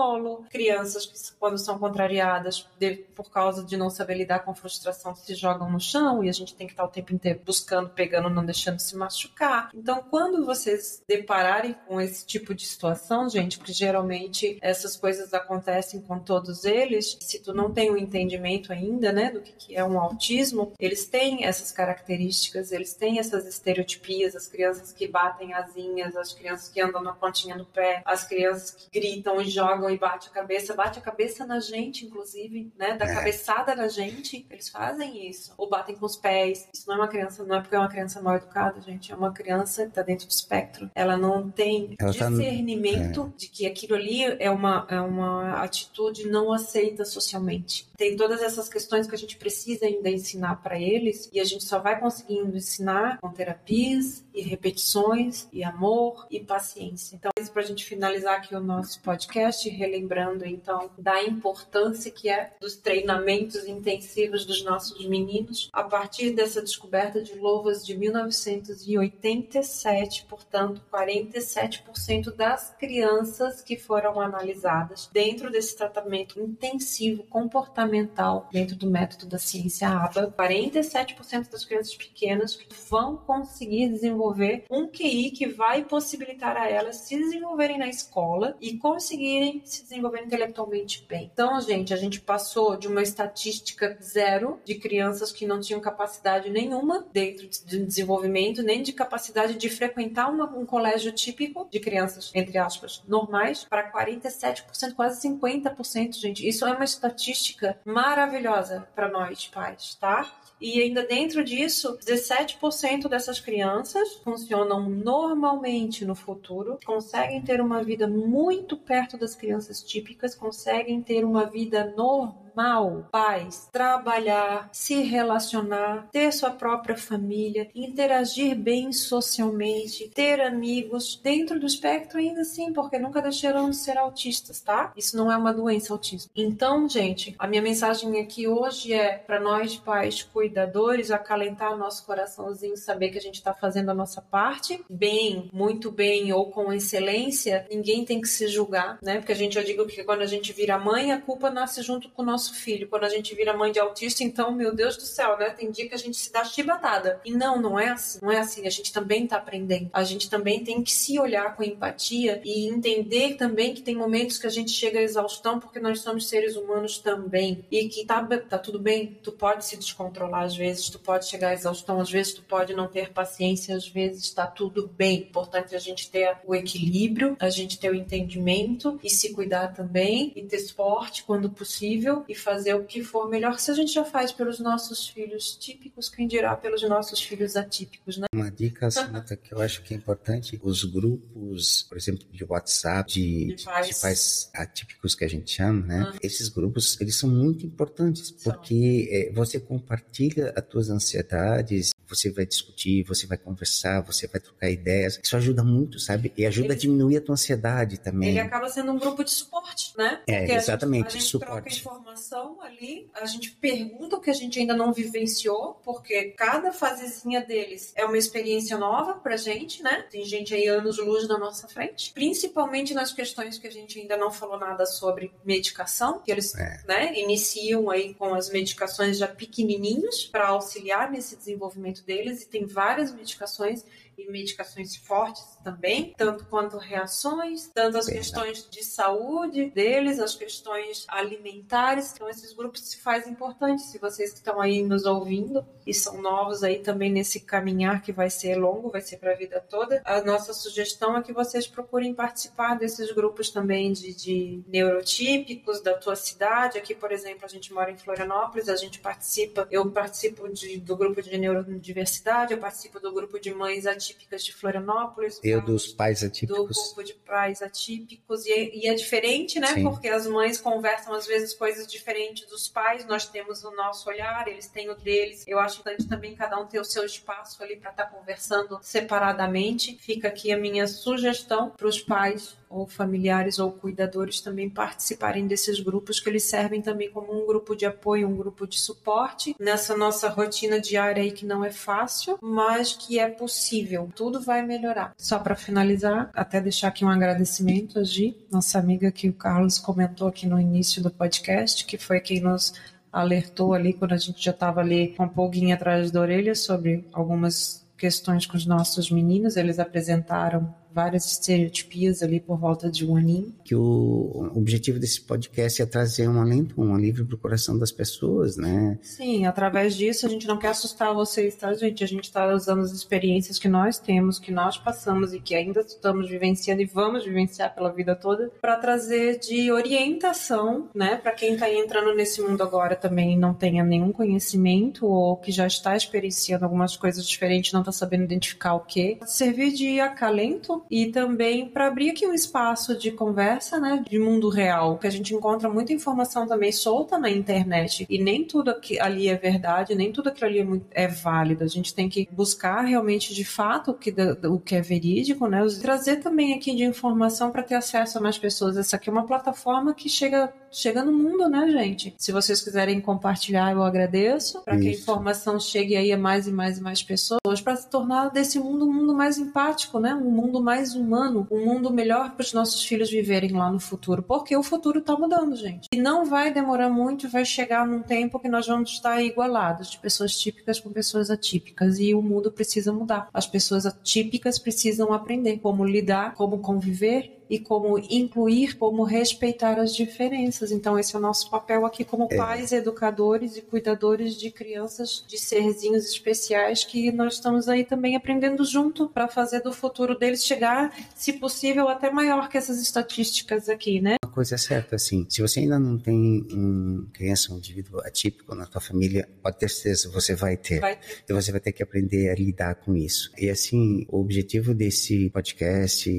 crianças que quando são contrariadas de- por causa de não saber lidar com frustração se jogam no chão e a gente tem que estar o tempo inteiro buscando, pegando, não deixando se machucar. Então, quando vocês depararem com esse tipo de situação, gente, porque geralmente essas coisas acontecem com todos eles, se tu não tem o entendimento ainda, né, do que, que é um autismo, eles têm essas características, eles têm essas estereotipias, as crianças que batem asinhas, as crianças que andam na pontinha do pé, as crianças que gritam e jogam e bate a cabeça, bate a cabeça na gente, inclusive, né? Da é. cabeçada na gente, eles fazem isso. Ou batem com os pés. Isso não é uma criança, não é porque é uma criança mal educada, gente. É uma criança que tá dentro do espectro. Ela não tem Ela tá discernimento tá... é. de que aquilo ali é uma, é uma atitude não aceita socialmente. Tem todas essas questões que a gente precisa ainda ensinar para eles e a gente só vai conseguindo ensinar com terapias e repetições e amor e paciência. Então, para a gente finalizar aqui o nosso podcast, relembrando então da importância que é dos treinamentos intensivos dos nossos meninos a partir dessa descoberta de louvas de 1987, portanto, 47% das crianças que foram analisadas dentro desse tratamento intensivo comportamental dentro do método da ciência ABA, 47% das crianças pequenas vão conseguir desenvolver um QI que vai possibilitar a elas se desenvolverem na escola e conseguirem se desenvolver intelectualmente bem. Então, gente, a gente passou de uma estatística zero de crianças que não tinham capacidade nenhuma dentro de desenvolvimento, nem de capacidade de frequentar uma, um colégio típico de crianças, entre aspas, normais, para 47%, quase 50%, gente. Isso é uma estatística maravilhosa para nós, pais, tá? E ainda dentro disso, 17% dessas crianças funcionam normalmente no futuro, conseguem ter uma vida muito perto das crianças típicas, conseguem ter uma vida normal normal, paz, trabalhar, se relacionar, ter sua própria família, interagir bem socialmente, ter amigos dentro do espectro ainda assim, porque nunca deixaram de ser autistas, tá? Isso não é uma doença autista. Então, gente, a minha mensagem aqui hoje é para nós pais cuidadores acalentar nosso coraçãozinho, saber que a gente está fazendo a nossa parte, bem, muito bem ou com excelência. Ninguém tem que se julgar, né? Porque a gente eu digo que quando a gente vira mãe, a culpa nasce junto com o nosso nosso filho. Quando a gente vira mãe de autista, então, meu Deus do céu, né? Tem dia que a gente se dá chibatada. E não, não é assim. Não é assim. A gente também tá aprendendo. A gente também tem que se olhar com empatia e entender também que tem momentos que a gente chega à exaustão porque nós somos seres humanos também. E que tá, tá tudo bem. Tu pode se descontrolar às vezes, tu pode chegar à exaustão, às vezes tu pode não ter paciência, às vezes tá tudo bem. Importante a gente ter o equilíbrio, a gente ter o entendimento e se cuidar também e ter esporte quando possível e fazer o que for melhor. Se a gente já faz pelos nossos filhos típicos, quem dirá pelos nossos filhos atípicos, né? Uma dica, Samantha, que eu acho que é importante, os grupos, por exemplo, de WhatsApp, de, de, pais. de pais atípicos que a gente chama, né? Uhum. Esses grupos, eles são muito importantes, porque é, você compartilha as tuas ansiedades, você vai discutir, você vai conversar, você vai trocar ideias. Isso ajuda muito, sabe? E ajuda ele, a diminuir a tua ansiedade também. Ele acaba sendo um grupo de suporte, né? É, exatamente, a gente, a gente suporte. troca informação ali, a gente pergunta o que a gente ainda não vivenciou, porque cada fasezinha deles é uma experiência nova pra gente, né? Tem gente aí anos luz na nossa frente, principalmente nas questões que a gente ainda não falou nada sobre medicação, que eles, é. né, iniciam aí com as medicações já pequenininhos para auxiliar nesse desenvolvimento tratamento deles e tem várias medicações e medicações fortes também, tanto quanto reações, tanto as questões de saúde deles, as questões alimentares. Então, esses grupos se fazem importantes. Se vocês que estão aí nos ouvindo e são novos aí também nesse caminhar que vai ser longo, vai ser para a vida toda, a nossa sugestão é que vocês procurem participar desses grupos também de, de neurotípicos da tua cidade. Aqui, por exemplo, a gente mora em Florianópolis, a gente participa, eu participo de, do grupo de neurodiversidade, eu participo do grupo de mães ativas atípicas de Florianópolis. Eu dos pais atípicos. Do grupo de pais atípicos. E, é, e é diferente, né? Sim. Porque as mães conversam às vezes coisas diferentes dos pais. Nós temos o nosso olhar, eles têm o deles. Eu acho importante também cada um ter o seu espaço ali para estar tá conversando separadamente. Fica aqui a minha sugestão para os pais ou familiares ou cuidadores também participarem desses grupos, que eles servem também como um grupo de apoio, um grupo de suporte nessa nossa rotina diária aí que não é fácil, mas que é possível. Tudo vai melhorar. Só para finalizar, até deixar aqui um agradecimento a Gi, nossa amiga que o Carlos comentou aqui no início do podcast, que foi quem nos alertou ali quando a gente já estava ali com um pouquinho atrás da orelha sobre algumas questões com os nossos meninos. Eles apresentaram várias estereotipias ali por volta de um aninho. Que o objetivo desse podcast é trazer um alento, um alívio para o coração das pessoas, né? Sim, através disso a gente não quer assustar vocês, tá, gente? A gente está usando as experiências que nós temos, que nós passamos e que ainda estamos vivenciando e vamos vivenciar pela vida toda, para trazer de orientação, né, para quem está entrando nesse mundo agora também e não tenha nenhum conhecimento ou que já está experienciando algumas coisas diferentes, não está sabendo identificar o que, servir de acalento e também para abrir aqui um espaço de conversa, né, de mundo real, que a gente encontra muita informação também solta na internet e nem tudo aqui, ali é verdade, nem tudo aquilo ali é, muito, é válido. A gente tem que buscar realmente de fato o que, o que é verídico, né, trazer também aqui de informação para ter acesso a mais pessoas. Essa aqui é uma plataforma que chega chega no mundo, né, gente? Se vocês quiserem compartilhar, eu agradeço, para que a informação chegue aí a mais e mais e mais pessoas, para se tornar desse mundo um mundo mais empático, né? Um mundo mais humano, um mundo melhor para os nossos filhos viverem lá no futuro, porque o futuro está mudando, gente. E não vai demorar muito, vai chegar num tempo que nós vamos estar igualados de pessoas típicas com pessoas atípicas e o mundo precisa mudar. As pessoas atípicas precisam aprender como lidar, como conviver e como incluir, como respeitar as diferenças. Então, esse é o nosso papel aqui como é. pais, educadores e cuidadores de crianças, de serzinhos especiais que nós estamos aí também aprendendo junto para fazer do futuro deles chegar, se possível, até maior que essas estatísticas aqui, né? Uma coisa é certa, assim, se você ainda não tem um criança, um indivíduo atípico na tua família, pode ter certeza, você vai ter. Vai ter. E você vai ter que aprender a lidar com isso. E assim, o objetivo desse podcast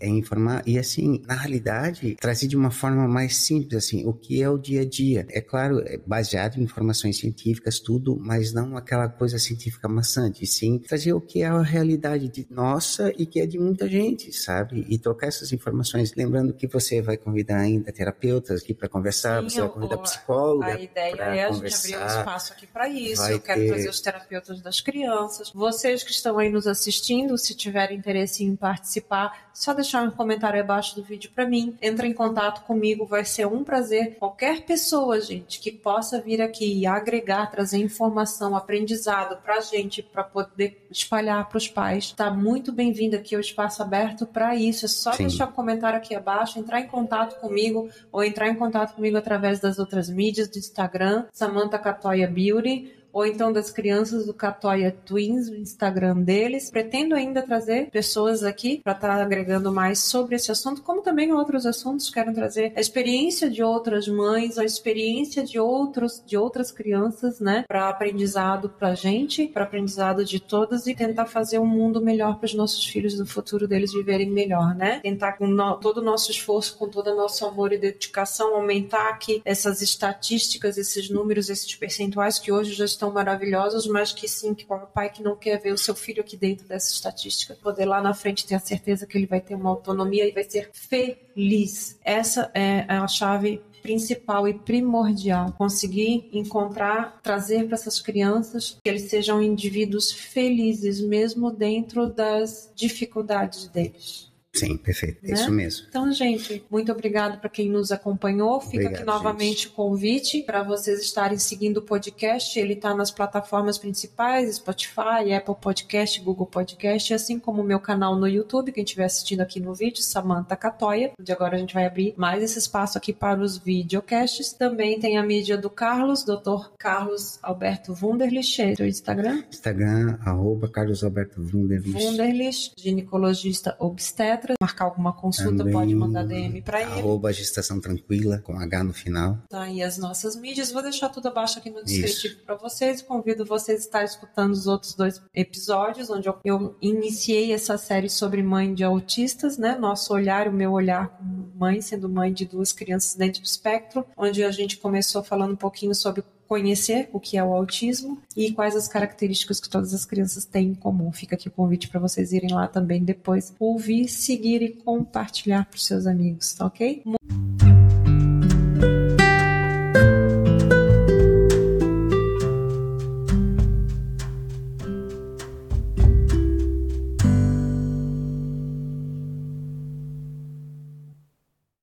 é informar e assim, na realidade, trazer de uma forma mais simples, assim, o que é o dia a dia. É claro, é baseado em informações científicas, tudo, mas não aquela coisa científica maçante, sim trazer o que é a realidade de nossa e que é de muita gente, sabe? E trocar essas informações. Lembrando que você vai convidar ainda terapeutas aqui para conversar, sim, você vai convidar psicóloga. A ideia é a gente abrir um espaço aqui para isso. Vai Eu quero ter... trazer os terapeutas das crianças. Vocês que estão aí nos assistindo, se tiverem interesse em participar, só deixar um comentário abaixo do vídeo para mim. Entra em contato comigo, vai ser um prazer. Qualquer pessoa, gente, que possa vir aqui e agregar, trazer informação, aprendizado para a gente, para poder espalhar para os pais, está muito bem-vindo aqui, o espaço aberto para isso. É só Sim. deixar um comentário aqui abaixo, entrar em contato comigo ou entrar em contato comigo através das outras mídias do Instagram, Samantha Catoia Beauty ou então das crianças do Catoia Twins, o Instagram deles. Pretendo ainda trazer pessoas aqui para estar tá agregando mais sobre esse assunto, como também outros assuntos. Quero trazer a experiência de outras mães, a experiência de outros de outras crianças, né, para aprendizado para gente, para aprendizado de todas e tentar fazer um mundo melhor para os nossos filhos no futuro deles viverem melhor, né? Tentar com no, todo o nosso esforço, com todo o nosso amor e dedicação aumentar aqui essas estatísticas, esses números, esses percentuais que hoje já estão maravilhosos, mas que sim, que o pai que não quer ver o seu filho aqui dentro dessa estatística, poder lá na frente ter a certeza que ele vai ter uma autonomia e vai ser feliz. Essa é a chave principal e primordial. Conseguir encontrar, trazer para essas crianças que eles sejam indivíduos felizes, mesmo dentro das dificuldades deles. Sim, perfeito. É né? isso mesmo. Então, gente, muito obrigado para quem nos acompanhou. Fica obrigado, aqui novamente gente. o convite para vocês estarem seguindo o podcast. Ele está nas plataformas principais: Spotify, Apple Podcast, Google Podcast, assim como o meu canal no YouTube. Quem estiver assistindo aqui no vídeo, Samantha Catoia. De agora a gente vai abrir mais esse espaço aqui para os videocasts. Também tem a mídia do Carlos, Dr. Carlos Alberto Wunderlich, é o Instagram. Instagram, arroba Carlos Alberto Wunderlich. Wunderlich, ginecologista obstetra marcar alguma consulta, Também, pode mandar DM para ele. Arroba gestação tranquila, com H no final. Tá, e as nossas mídias, vou deixar tudo abaixo aqui no descritivo para vocês. Convido vocês a estar escutando os outros dois episódios, onde eu, eu iniciei essa série sobre mãe de autistas, né? Nosso olhar, o meu olhar como mãe, sendo mãe de duas crianças dentro do espectro, onde a gente começou falando um pouquinho sobre conhecer o que é o autismo e quais as características que todas as crianças têm em comum. Fica aqui o convite para vocês irem lá também depois ouvir, seguir e compartilhar para os seus amigos, tá ok?